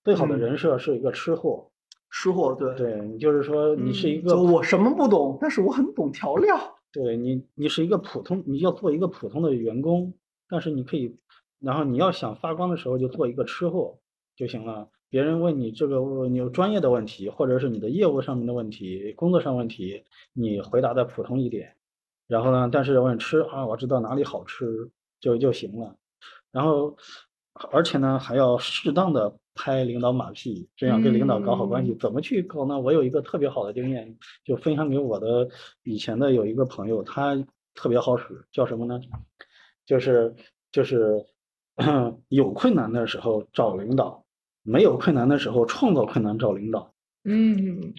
最好的人设是一个吃货。吃货，对对，你就是说你是一个我什么不懂，但是我很懂调料。对你，你是一个普通，你要做一个普通的员工，但是你可以。然后你要想发光的时候，就做一个吃货就行了。别人问你这个你有专业的问题，或者是你的业务上面的问题、工作上问题，你回答的普通一点。然后呢，但是问吃啊，我知道哪里好吃就就行了。然后，而且呢，还要适当的拍领导马屁，这样跟领导搞好关系。怎么去搞呢？我有一个特别好的经验，就分享给我的以前的有一个朋友，他特别好使，叫什么呢？就是就是。有困难的时候找领导，没有困难的时候创造困难找领导。嗯，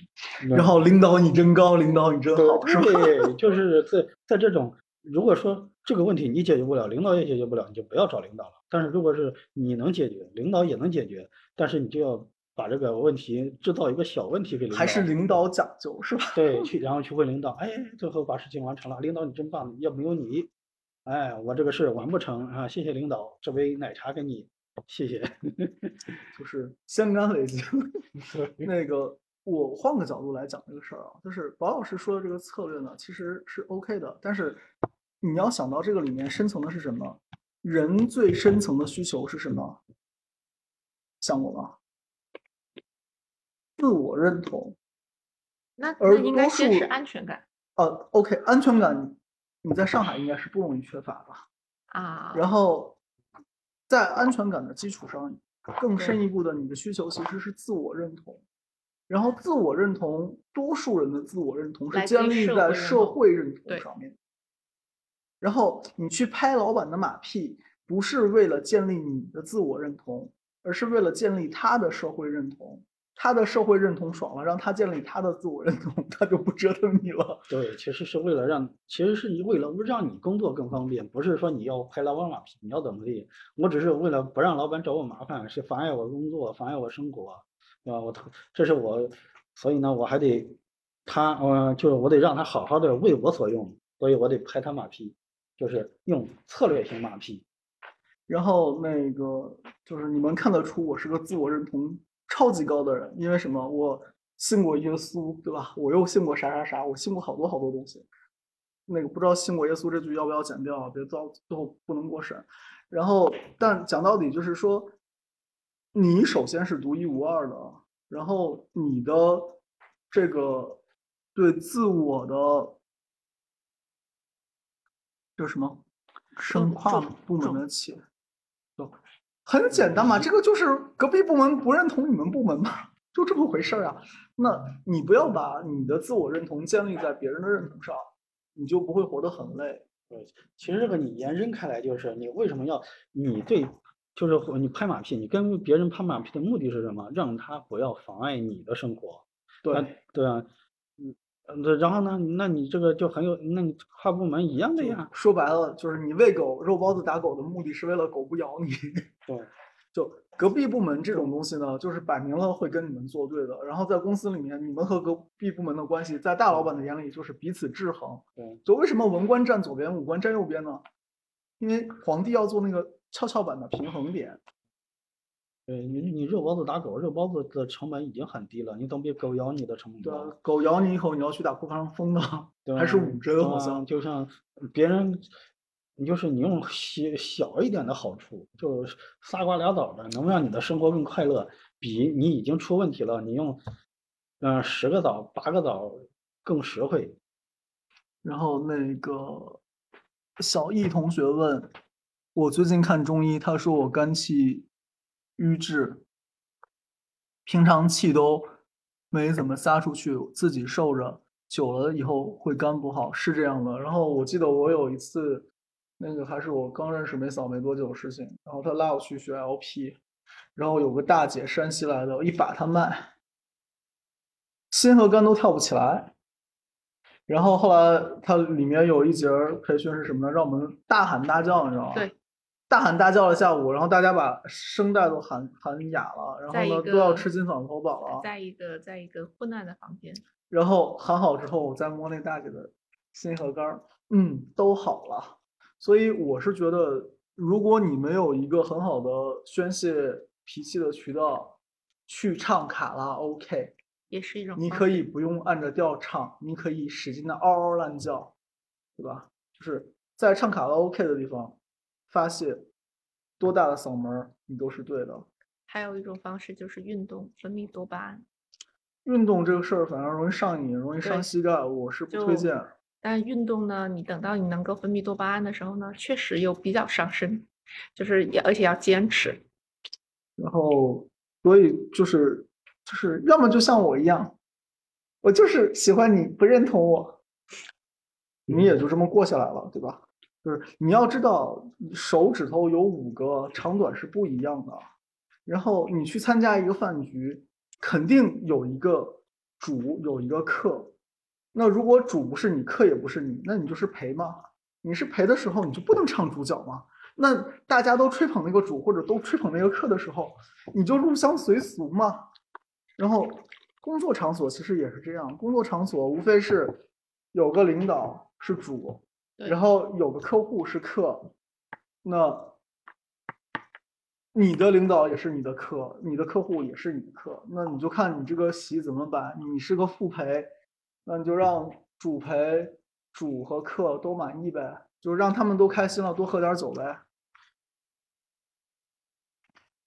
然后领导你真高，领导你真好，是吧？对，就是在在这种，如果说这个问题你解决不了，领导也解决不了，你就不要找领导了。但是如果是你能解决，领导也能解决，但是你就要把这个问题制造一个小问题给领导。还是领导讲究是吧？对，去然后去问领导，哎，最后把事情完成了，领导你真棒，要没有你。哎，我这个事完不成啊！谢谢领导，这杯奶茶给你，谢谢。就是先干为敬。那个，我换个角度来讲这个事儿啊，就是宝老师说的这个策略呢，其实是 OK 的。但是你要想到这个里面深层的是什么？人最深层的需求是什么？想过吗？自我认同。那那应该先是安全感。呃，OK，安全感。你在上海应该是不容易缺乏的啊。然后，在安全感的基础上，更深一步的，你的需求其实是自我认同。然后，自我认同，多数人的自我认同是建立在社会认同上面。然后，你去拍老板的马屁，不是为了建立你的自我认同，而是为了建立他的社会认同。他的社会认同爽了，让他建立他的自我认同，他就不折腾你了。对，其实是为了让，其实是你为了让你工作更方便，不是说你要拍老板马屁，你要怎么地。我只是为了不让老板找我麻烦，是妨碍我工作，妨碍我生活，对吧？我这是我，所以呢，我还得他，呃，就是我得让他好好的为我所用，所以我得拍他马屁，就是用策略性马屁。然后那个就是你们看得出我是个自我认同。超级高的人，因为什么？我信过耶稣，对吧？我又信过啥啥啥，我信过好多好多东西。那个不知道信过耶稣这句要不要剪掉啊？别到最后不能过审。然后，但讲到底就是说，你首先是独一无二的，然后你的这个对自我的叫什么生化部门的企，都。很简单嘛，这个就是隔壁部门不认同你们部门嘛，就这么回事儿啊。那你不要把你的自我认同建立在别人的认同上，你就不会活得很累。对，其实这个你延伸开来就是你为什么要你对，就是你拍马屁，你跟别人拍马屁的目的是什么？让他不要妨碍你的生活。对对啊，嗯嗯，然后呢，那你这个就很有，那你跨部门一样的呀。说白了就是你喂狗肉包子打狗的目的是为了狗不咬你。对，就隔壁部门这种东西呢，就是摆明了会跟你们作对的。然后在公司里面，你们和隔壁部门的关系，在大老板的眼里就是彼此制衡。对，就为什么文官站左边，武官站右边呢？因为皇帝要做那个跷跷板的平衡点。对你，你肉包子打狗，肉包子的成本已经很低了，你总比狗咬你的成本高。狗咬你以后，你要去打破伤风的，还是五针？好像就像别人。你就是你用小小一点的好处，就仨瓜俩枣的，能让你的生活更快乐，比你已经出问题了，你用嗯十个枣八个枣更实惠。然后那个小易同学问我最近看中医，他说我肝气瘀滞，平常气都没怎么撒出去，自己受着，久了以后会肝不好，是这样的。然后我记得我有一次。那个还是我刚认识梅嫂没多久的事情，然后她拉我去学 LP，然后有个大姐山西来的，我一把她脉，心和肝都跳不起来。然后后来他里面有一节培训是什么呢？让我们大喊大叫，你知道吗？对，大喊大叫了下午，然后大家把声带都喊喊哑了，然后呢都要吃金嗓子喉宝了。在一个在一个昏暗的房间。然后喊好之后，我再摸那大姐的心和肝，嗯，都好了。所以我是觉得，如果你没有一个很好的宣泄脾气的渠道，去唱卡拉 OK，也是一种。你可以不用按着调唱，你可以使劲的嗷嗷乱叫，对吧？就是在唱卡拉 OK 的地方发泄，多大的嗓门你都是对的。还有一种方式就是运动，分泌多巴胺。运动这个事儿反而容易上瘾，容易伤膝盖，我是不推荐。但运动呢，你等到你能够分泌多巴胺的时候呢，确实又比较伤身，就是也而且要坚持。然后，所以就是就是要么就像我一样，我就是喜欢你不认同我，你也就这么过下来了，对吧？就是你要知道，手指头有五个，长短是不一样的。然后你去参加一个饭局，肯定有一个主，有一个客。那如果主不是你，客也不是你，那你就是陪嘛。你是陪的时候，你就不能唱主角嘛。那大家都吹捧那个主，或者都吹捧那个客的时候，你就入乡随俗嘛。然后工作场所其实也是这样，工作场所无非是有个领导是主，然后有个客户是客。那你的领导也是你的客，你的客户也是你的客，那你就看你这个席怎么摆。你是个副陪。那你就让主陪、主和客都满意呗，就让他们都开心了，多喝点酒呗。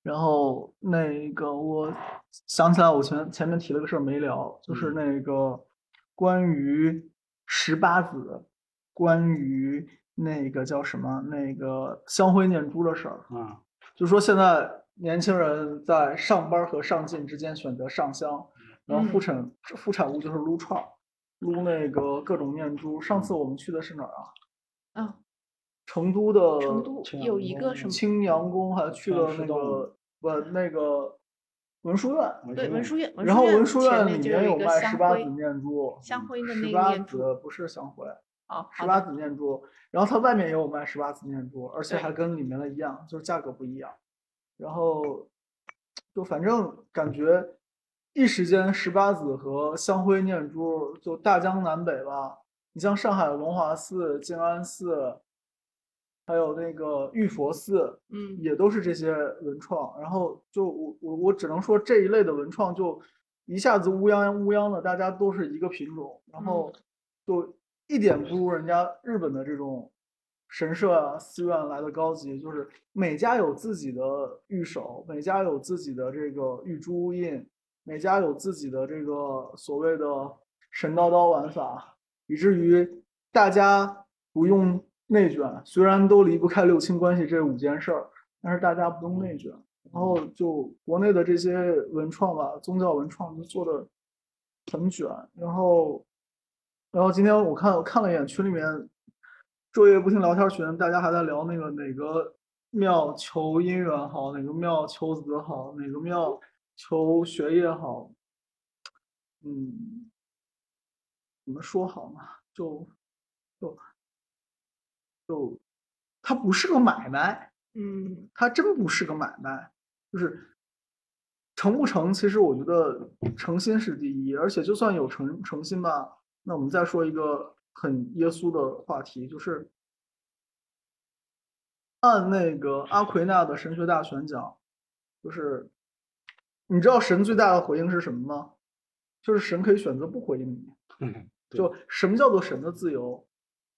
然后那个，我想起来，我前前面提了个事儿没聊，就是那个关于十八子，关于那个叫什么那个香灰念珠的事儿。嗯，就说现在年轻人在上班和上进之间选择上香，然后副产副产物就是撸串儿。撸那个各种念珠，上次我们去的是哪儿啊？啊，成都的成都有一个什么青阳宫，还去了那个不那个文殊院，对，文殊院，然后文殊院院里面有卖十八子，念珠，香灰的十那个八子念珠。不是香灰，哦，十八子念珠，然后它外面也有卖十八子念珠，而且还跟里面的一样，就是价格不一样。然后就反正感觉一时间十八子和香灰念珠就大江南北吧。你像上海的龙华寺、静安寺，还有那个玉佛寺，嗯也都是这些文创。然后就我我我只能说这一类的文创就一下子乌泱乌泱的，大家都是一个品种，然后就一点不如人家日本的这种神社啊、寺院来的高级。就是每家有自己的玉手，每家有自己的这个玉珠印，每家有自己的这个所谓的神叨叨玩法，以至于大家不用内卷。虽然都离不开六亲关系这五件事儿，但是大家不用内卷。然后就国内的这些文创吧，宗教文创就做的很卷。然后，然后今天我看我看了一眼群里面昼夜不停聊天群，大家还在聊那个哪个庙求姻缘好，哪个庙求子好，哪个庙求学业好。嗯，怎么说好呢？就就就，它不是个买卖。嗯它真不是个买卖，就是成不成，其实我觉得诚心是第一，而且就算有诚诚心吧，那我们再说一个很耶稣的话题，就是按那个阿奎那的神学大全讲，就是你知道神最大的回应是什么吗？就是神可以选择不回应你。嗯，就什么叫做神的自由？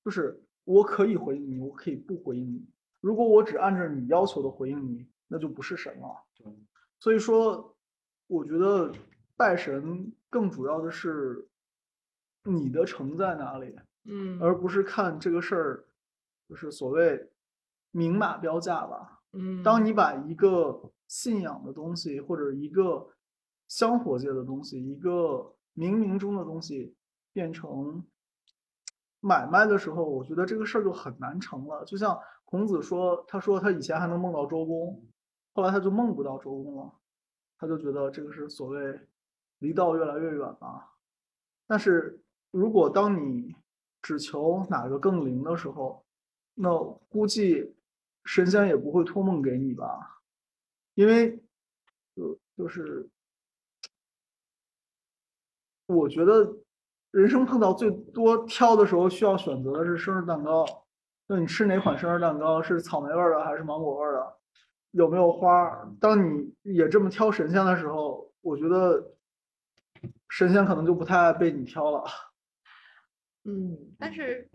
就是我可以回应你，我可以不回应你。如果我只按照你要求的回应你，那就不是神了。对所以说，我觉得拜神更主要的是你的成在哪里，嗯，而不是看这个事儿，就是所谓明码标价吧。嗯，当你把一个信仰的东西，或者一个香火界的东西，一个冥冥中的东西，变成买卖的时候，我觉得这个事儿就很难成了。就像孔子说，他说他以前还能梦到周公，后来他就梦不到周公了，他就觉得这个是所谓离道越来越远了。但是如果当你只求哪个更灵的时候，那估计神仙也不会托梦给你吧，因为就就是我觉得人生碰到最多挑的时候，需要选择的是生日蛋糕。就你吃哪款生日蛋糕，是草莓味的还是芒果味的？有没有花？当你也这么挑神仙的时候，我觉得神仙可能就不太爱被你挑了。嗯，但是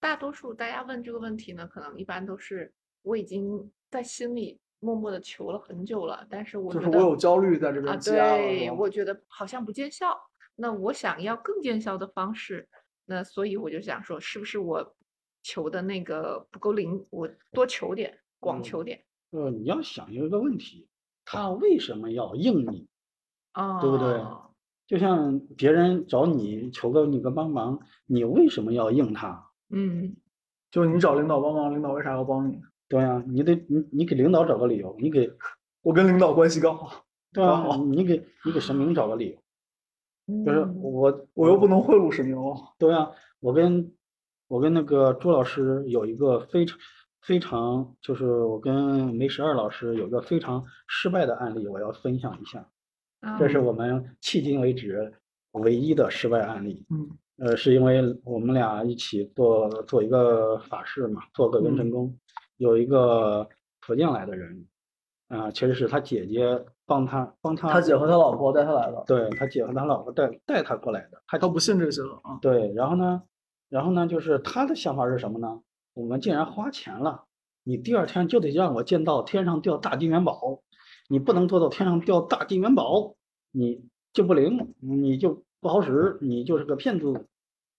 大多数大家问这个问题呢，可能一般都是我已经在心里默默的求了很久了，但是我就是我有焦虑在这对，我觉得好像不见效。那我想要更见效的方式，那所以我就想说，是不是我求的那个不够灵，我多求点，广嗯求点呃，你要想一个问题，他为什么要应你？啊，对不对就像别人找你求个你个帮忙，你为什么要应他？嗯就你找领导帮忙，领导为啥要帮你？对呀、你得你你给领导找个理由，你给 我跟领导关系刚好，对吧刚好？你给你给神明找个理由，就是嗯我我又不能贿赂神明哦。对啊、我跟我跟那个朱老师有一个非常非常，就是我跟梅十二老师有一个非常失败的案例，我要分享一下。这是啊我们迄今为止唯一的失败案例。嗯呃，是因为我们俩一起做做一个法事嘛，做个嗯元辰宫，有一个福建来的人，啊、其实是他姐姐帮他帮他，他姐和他老婆带他来的，对他姐和他老婆带带他过来的，他都不信这些了啊。对，然后呢，然后呢，就是他的想法是什么呢？我们既然花钱了，你第二天就得让我见到天上掉大金元宝，你不能做到天上掉大金元宝，你就不灵，你就不好使，你就是个骗子。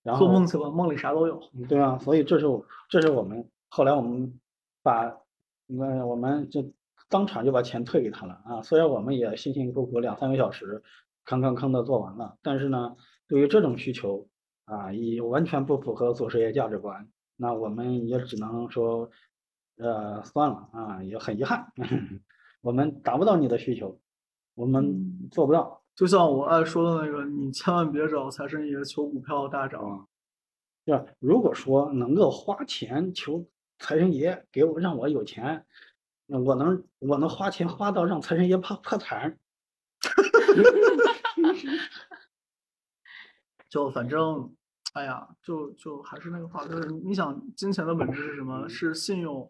然后做梦去吧，梦里啥都有。对啊，所以这是我这是我们后来我们把，那我们就当场就把钱退给他了啊。虽然我们也辛辛苦苦两三个小时，吭吭吭的做完了，但是呢，对于这种需求啊，也完全不符合祖师爷价值观，那我们也只能说，呃，算了啊，也很遗憾。我们达不到你的需求，我们嗯做不到。就像我爱说的那个，你千万别找财神爷求股票大涨。对吧？如果说能够花钱求财神爷给我让我有钱，那我能我能花钱花到让财神爷破破产。就反正，哎呀，就就还是那个话，就是你想，金钱的本质是什么？是信用，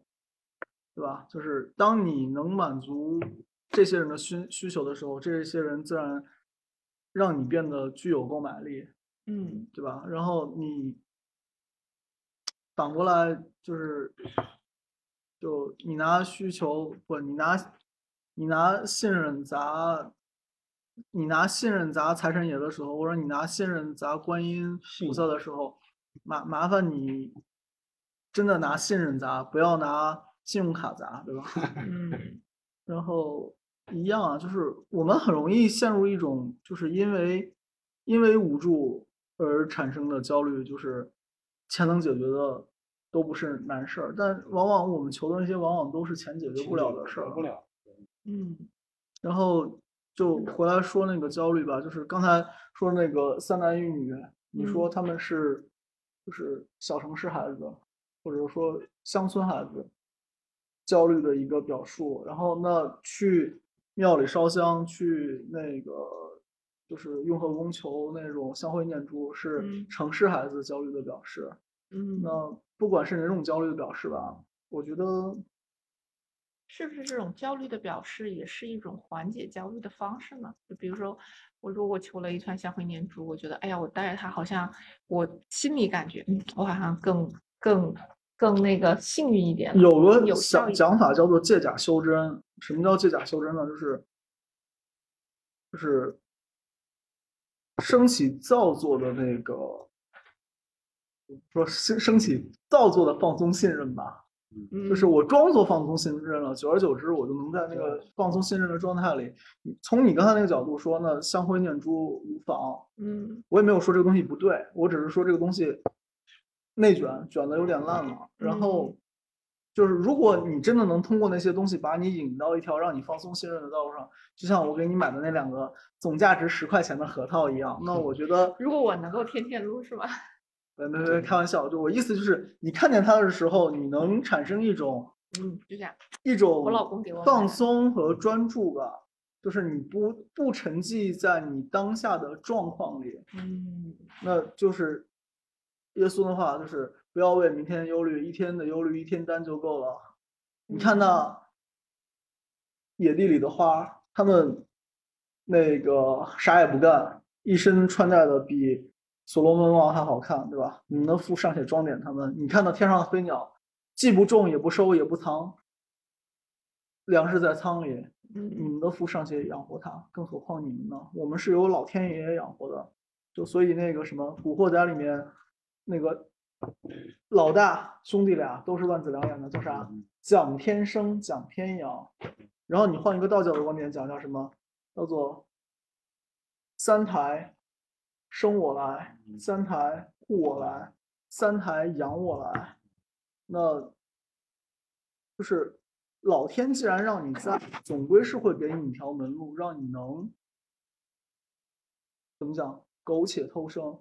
对吧？就是当你能满足这些人的需需求的时候，这些人自然让你变得具有购买力，嗯对吧？然后你反过来就是，就你拿需求不，你拿你拿信任砸，你拿信任砸财神爷的时候，或者你拿信任砸观音菩萨的时候，麻麻烦你真的拿信任砸，不要拿信用卡砸，对吧？嗯然后一样啊，就是我们很容易陷入一种，就是因为因为无助而产生的焦虑，就是钱能解决的都不是难事儿，但往往我们求的那些往往都是钱解决不了的事儿。不了。嗯然后就回来说那个焦虑吧，就是刚才说那个三男一女，你说嗯他们是就是小城市孩子，或者说乡村孩子焦虑的一个表述。然后那去庙里烧香，去那个就是雍和宫求那种香灰念珠，是嗯城市孩子焦虑的表示。嗯，那不管是哪种焦虑的表示吧，我觉得是不是这种焦虑的表示也是一种缓解焦虑的方式呢？就比如说，我如果求了一串香灰念珠，我觉得，哎呀，我带着它，好像我心里感觉，嗯，我好像更更更那个幸运一点，有个有效讲讲法叫做借假修真。什么叫借假修真呢？就是就是升起造作的那个，说升升起造作的放松信任吧。嗯，就是我装作放松信任了，久而久之，我就能在那个放松信任的状态里。从你刚才那个角度说呢，香灰念珠无妨，嗯我也没有说这个东西不对，我只是说这个东西内卷卷的有点烂了。然后就是，如果你真的能通过那些东西把你引到一条让你放松信任的道路上，就像我给你买的那两个总价值十块钱的核桃一样，那我觉得，如果我能够天天撸是吗？呃，没没开玩笑，就我意思就是，你看见它的时候，你能产生一种嗯，就这样，一种我老公给我放松和专注吧，就是你不不沉寂在你当下的状况里，嗯。那就是耶稣的话，就是不要为明天忧虑，一天的忧虑一天担就够了。你看嗯那野地里的花，他们那个啥也不干，一身穿戴的比所罗门王还好看，对吧？你们的父尚且装点他们，你看到天上的飞鸟，既不种也不收也不藏，粮食在仓里，你嗯们的父尚且养活它，更何况你们呢？我们是由老天爷养活的，就所以那个什么《古惑仔》里面那个老大兄弟俩都是万梓良演的，叫啥？蒋天生，蒋天养。然后你换一个道教的观点讲，叫什么？叫做三台生我来，三台护我来，三台养我来。那就是老天既然让你在，总归是会给你一条门路，让你能怎么讲苟且偷生，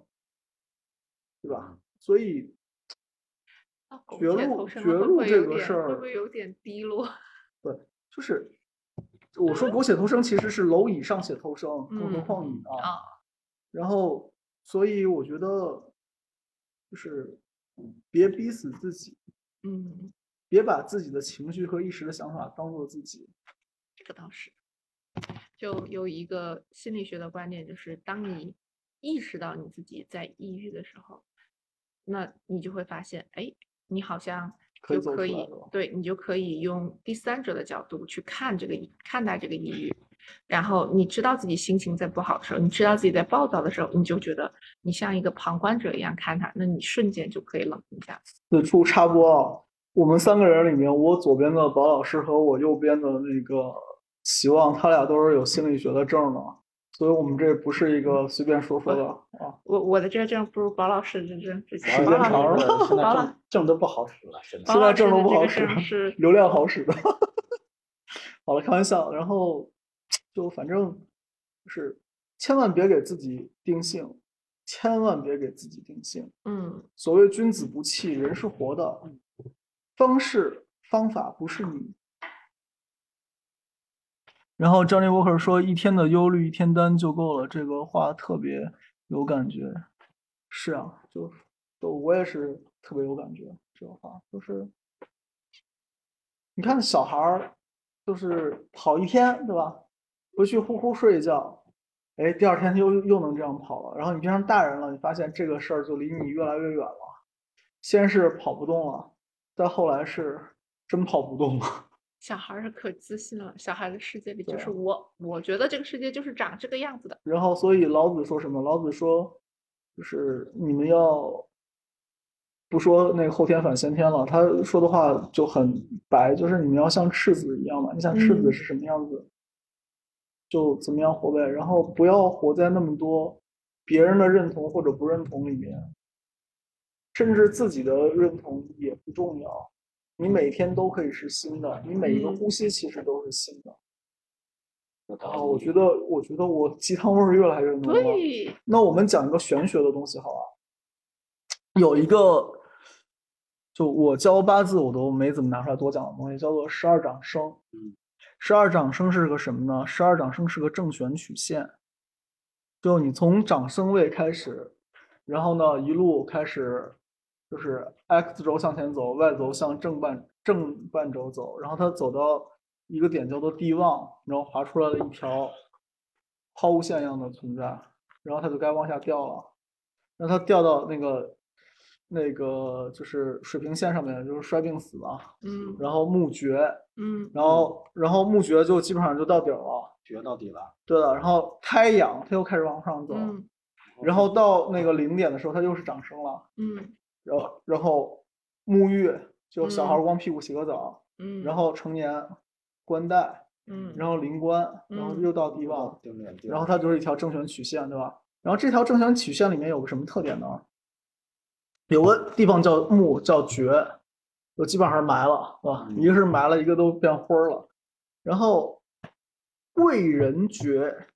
对吧？所以绝路绝路这个事儿会不会有点低落？对就是我说苟且偷生，其实是蝼蚁尚且偷生，更何嗯况你啊？啊，然后，所以我觉得就是别逼死自己，嗯，别把自己的情绪和一时的想法当做自己。这个倒是。就有一个心理学的观点，就是当你意识到你自己在抑郁的时候，那你就会发现，哎，你好像可以就可以对你就可以用第三者的角度去看这个看待这个抑郁，然后你知道自己心情在不好的时候，你知道自己在暴躁的时候，你就觉得你像一个旁观者一样看他，那你瞬间就可以冷静下来。此处插播啊，我们三个人里面，我左边的宝老师和我右边的那个希望，他俩都是有心理学的证的，所以我们这不是一个随便说说的啊。我我的这个证不如宝老师的证，这时间长了师现在证证都不好使了，现在现在证都不好使证是流量好使的。好了，开玩笑。然后就反正就是千万别给自己定性，千万别给自己定性。嗯所谓君子不器，人是活的，方式方法不是你。然后 Johnny Walker 说：“一天的忧虑一天单就够了。”这个话特别有感觉。是啊，就就我也是特别有感觉。这个话就是，你看小孩儿，就是跑一天，对吧？回去呼呼睡一觉，哎，第二天又又能这样跑了。然后你变成大人了，你发现这个事儿就离你越来越远了。先是跑不动了，再后来是真跑不动了。小孩儿是可自信了，小孩的世界里就是我，我觉得这个世界就是长这个样子的。然后，所以老子说什么？老子说，就是你们要不说那个后天反先天了，他说的话就很白，就是你们要像赤子一样嘛。你想赤子嗯是什么样子，就怎么样活呗。然后不要活在那么多别人的认同或者不认同里面，甚至自己的认同也不重要。你每天都可以是新的，你每一个嗯呼吸其实都是新的。啊，我觉得，我觉得我鸡汤味儿越来越浓了。那我们讲一个玄学的东西好啊。有一个，就我教八字我都没怎么拿出来多讲的东西，叫做十二长生。嗯，十二长生是个什么呢？十二长生是个正弦曲线，就你从长生位开始，然后呢一路开始，就是 x 轴向前走，y 轴向正半正半轴走，然后它走到一个点叫做地旺，然后划出来了一条抛物线一样的存在，然后它就该往下掉了，让它掉到那个那个就是水平线上面，就是衰病死了，嗯然后墓绝，嗯然后然后墓绝就基本上就到顶了，绝到底了。对了，然后胎养它又开始往上走，嗯。然后到那个零点的时候它又是长生了，嗯然后然后沐浴就小孩光屁股洗个澡，嗯，然后成年冠带，嗯，然后临官，然后嗯又到地旺，然后它就是一条正弦曲线，对吧？然后这条正弦曲线里面有个什么特点呢？有个地方叫木，叫绝，就基本上是埋了，是吧？嗯一个是埋了，一个都变灰儿了。然后贵人绝，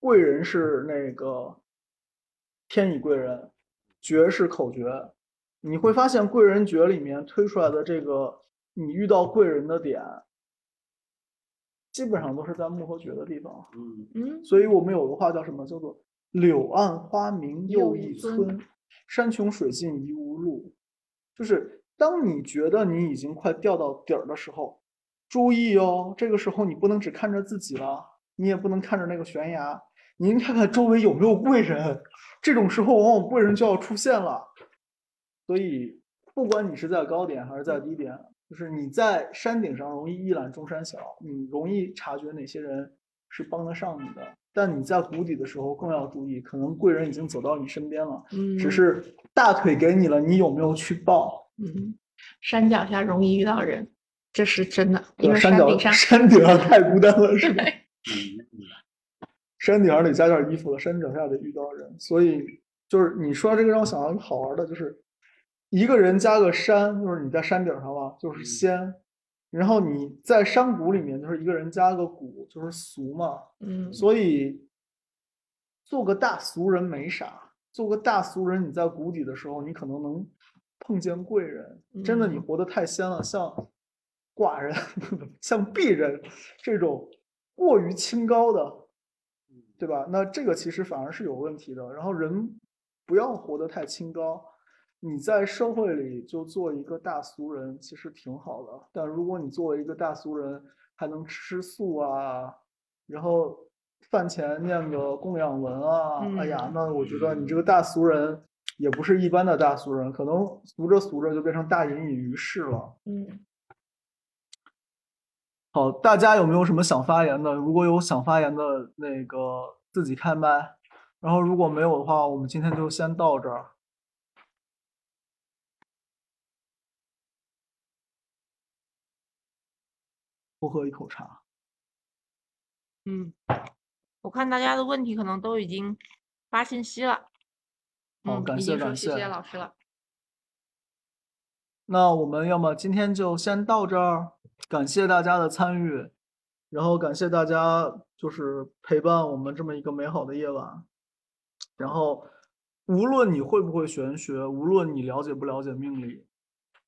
贵人是那个天乙贵人，绝是口诀。你会发现贵人诀里面推出来的这个你遇到贵人的点，基本上都是在木和诀的地方。嗯嗯所以我们有个话叫什么？叫做“柳暗花明又又一村，山穷水尽疑无路”。就是当你觉得你已经快掉到底儿的时候，注意哦，这个时候你不能只看着自己了，你也不能看着那个悬崖，您看看周围有没有贵人。这种时候，往往贵人就要出现了。所以，不管你是在高点还是在低点，就是你在山顶上容易一览众山小，你容易察觉哪些人是帮得上你的。但你在谷底的时候更要注意，可能贵人已经走到你身边了，嗯，只是大腿给你了，你有没有去抱？嗯，山脚下容易遇到人，这是真的，因为山顶上山顶上太孤单了，是吧？山顶上得加件衣服了，山脚下得遇到人，所以就是你说这个让我想到一个好玩的，就是一个人加个山，就是你在山顶上了，就是嗯仙，然后你在山谷里面，就是一个人加个谷，就是俗嘛，嗯所以做个大俗人没啥，做个大俗人，你在谷底的时候，你可能能碰见贵人，真的你嗯活得太仙了，像寡人、像鄙人这种过于清高的。嗯对吧？那这个其实反而是有问题的。然后人不要活得太清高，你在社会里就做一个大俗人，其实挺好的。但如果你作为一个大俗人，还能吃素啊，然后饭前念个供养文啊，哎呀，嗯那我觉得你这个大俗人也不是一般的大俗人，可能俗着俗着就变成大隐隐于市了。嗯好，大家有没有什么想发言的？如果有想发言的，那个自己开麦。然后如果没有的话，我们今天就先到这儿。多喝一口茶。嗯，我看大家的问题可能都已经发信息了，好，嗯，感谢感谢谢谢老师了，那我们要么今天就先到这儿，感谢大家的参与。然后感谢大家就是陪伴我们这么一个美好的夜晚。然后，无论你会不会玄学，无论你了解不了解命理，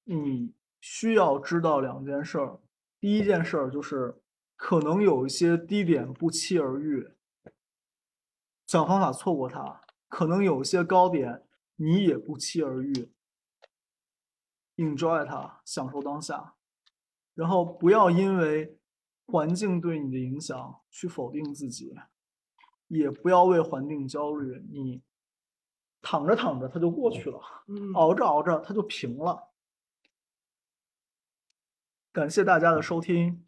你需要知道两件事儿。第一件事儿就是，可能有一些低点不期而遇，想方法错过它；可能有一些高点你也不期而遇，enjoy 它，享受当下。然后不要因为环境对你的影响去否定自己，也不要为环境焦虑。你躺着躺着它就过去了，嗯熬着熬着它就平了。感谢大家的收听。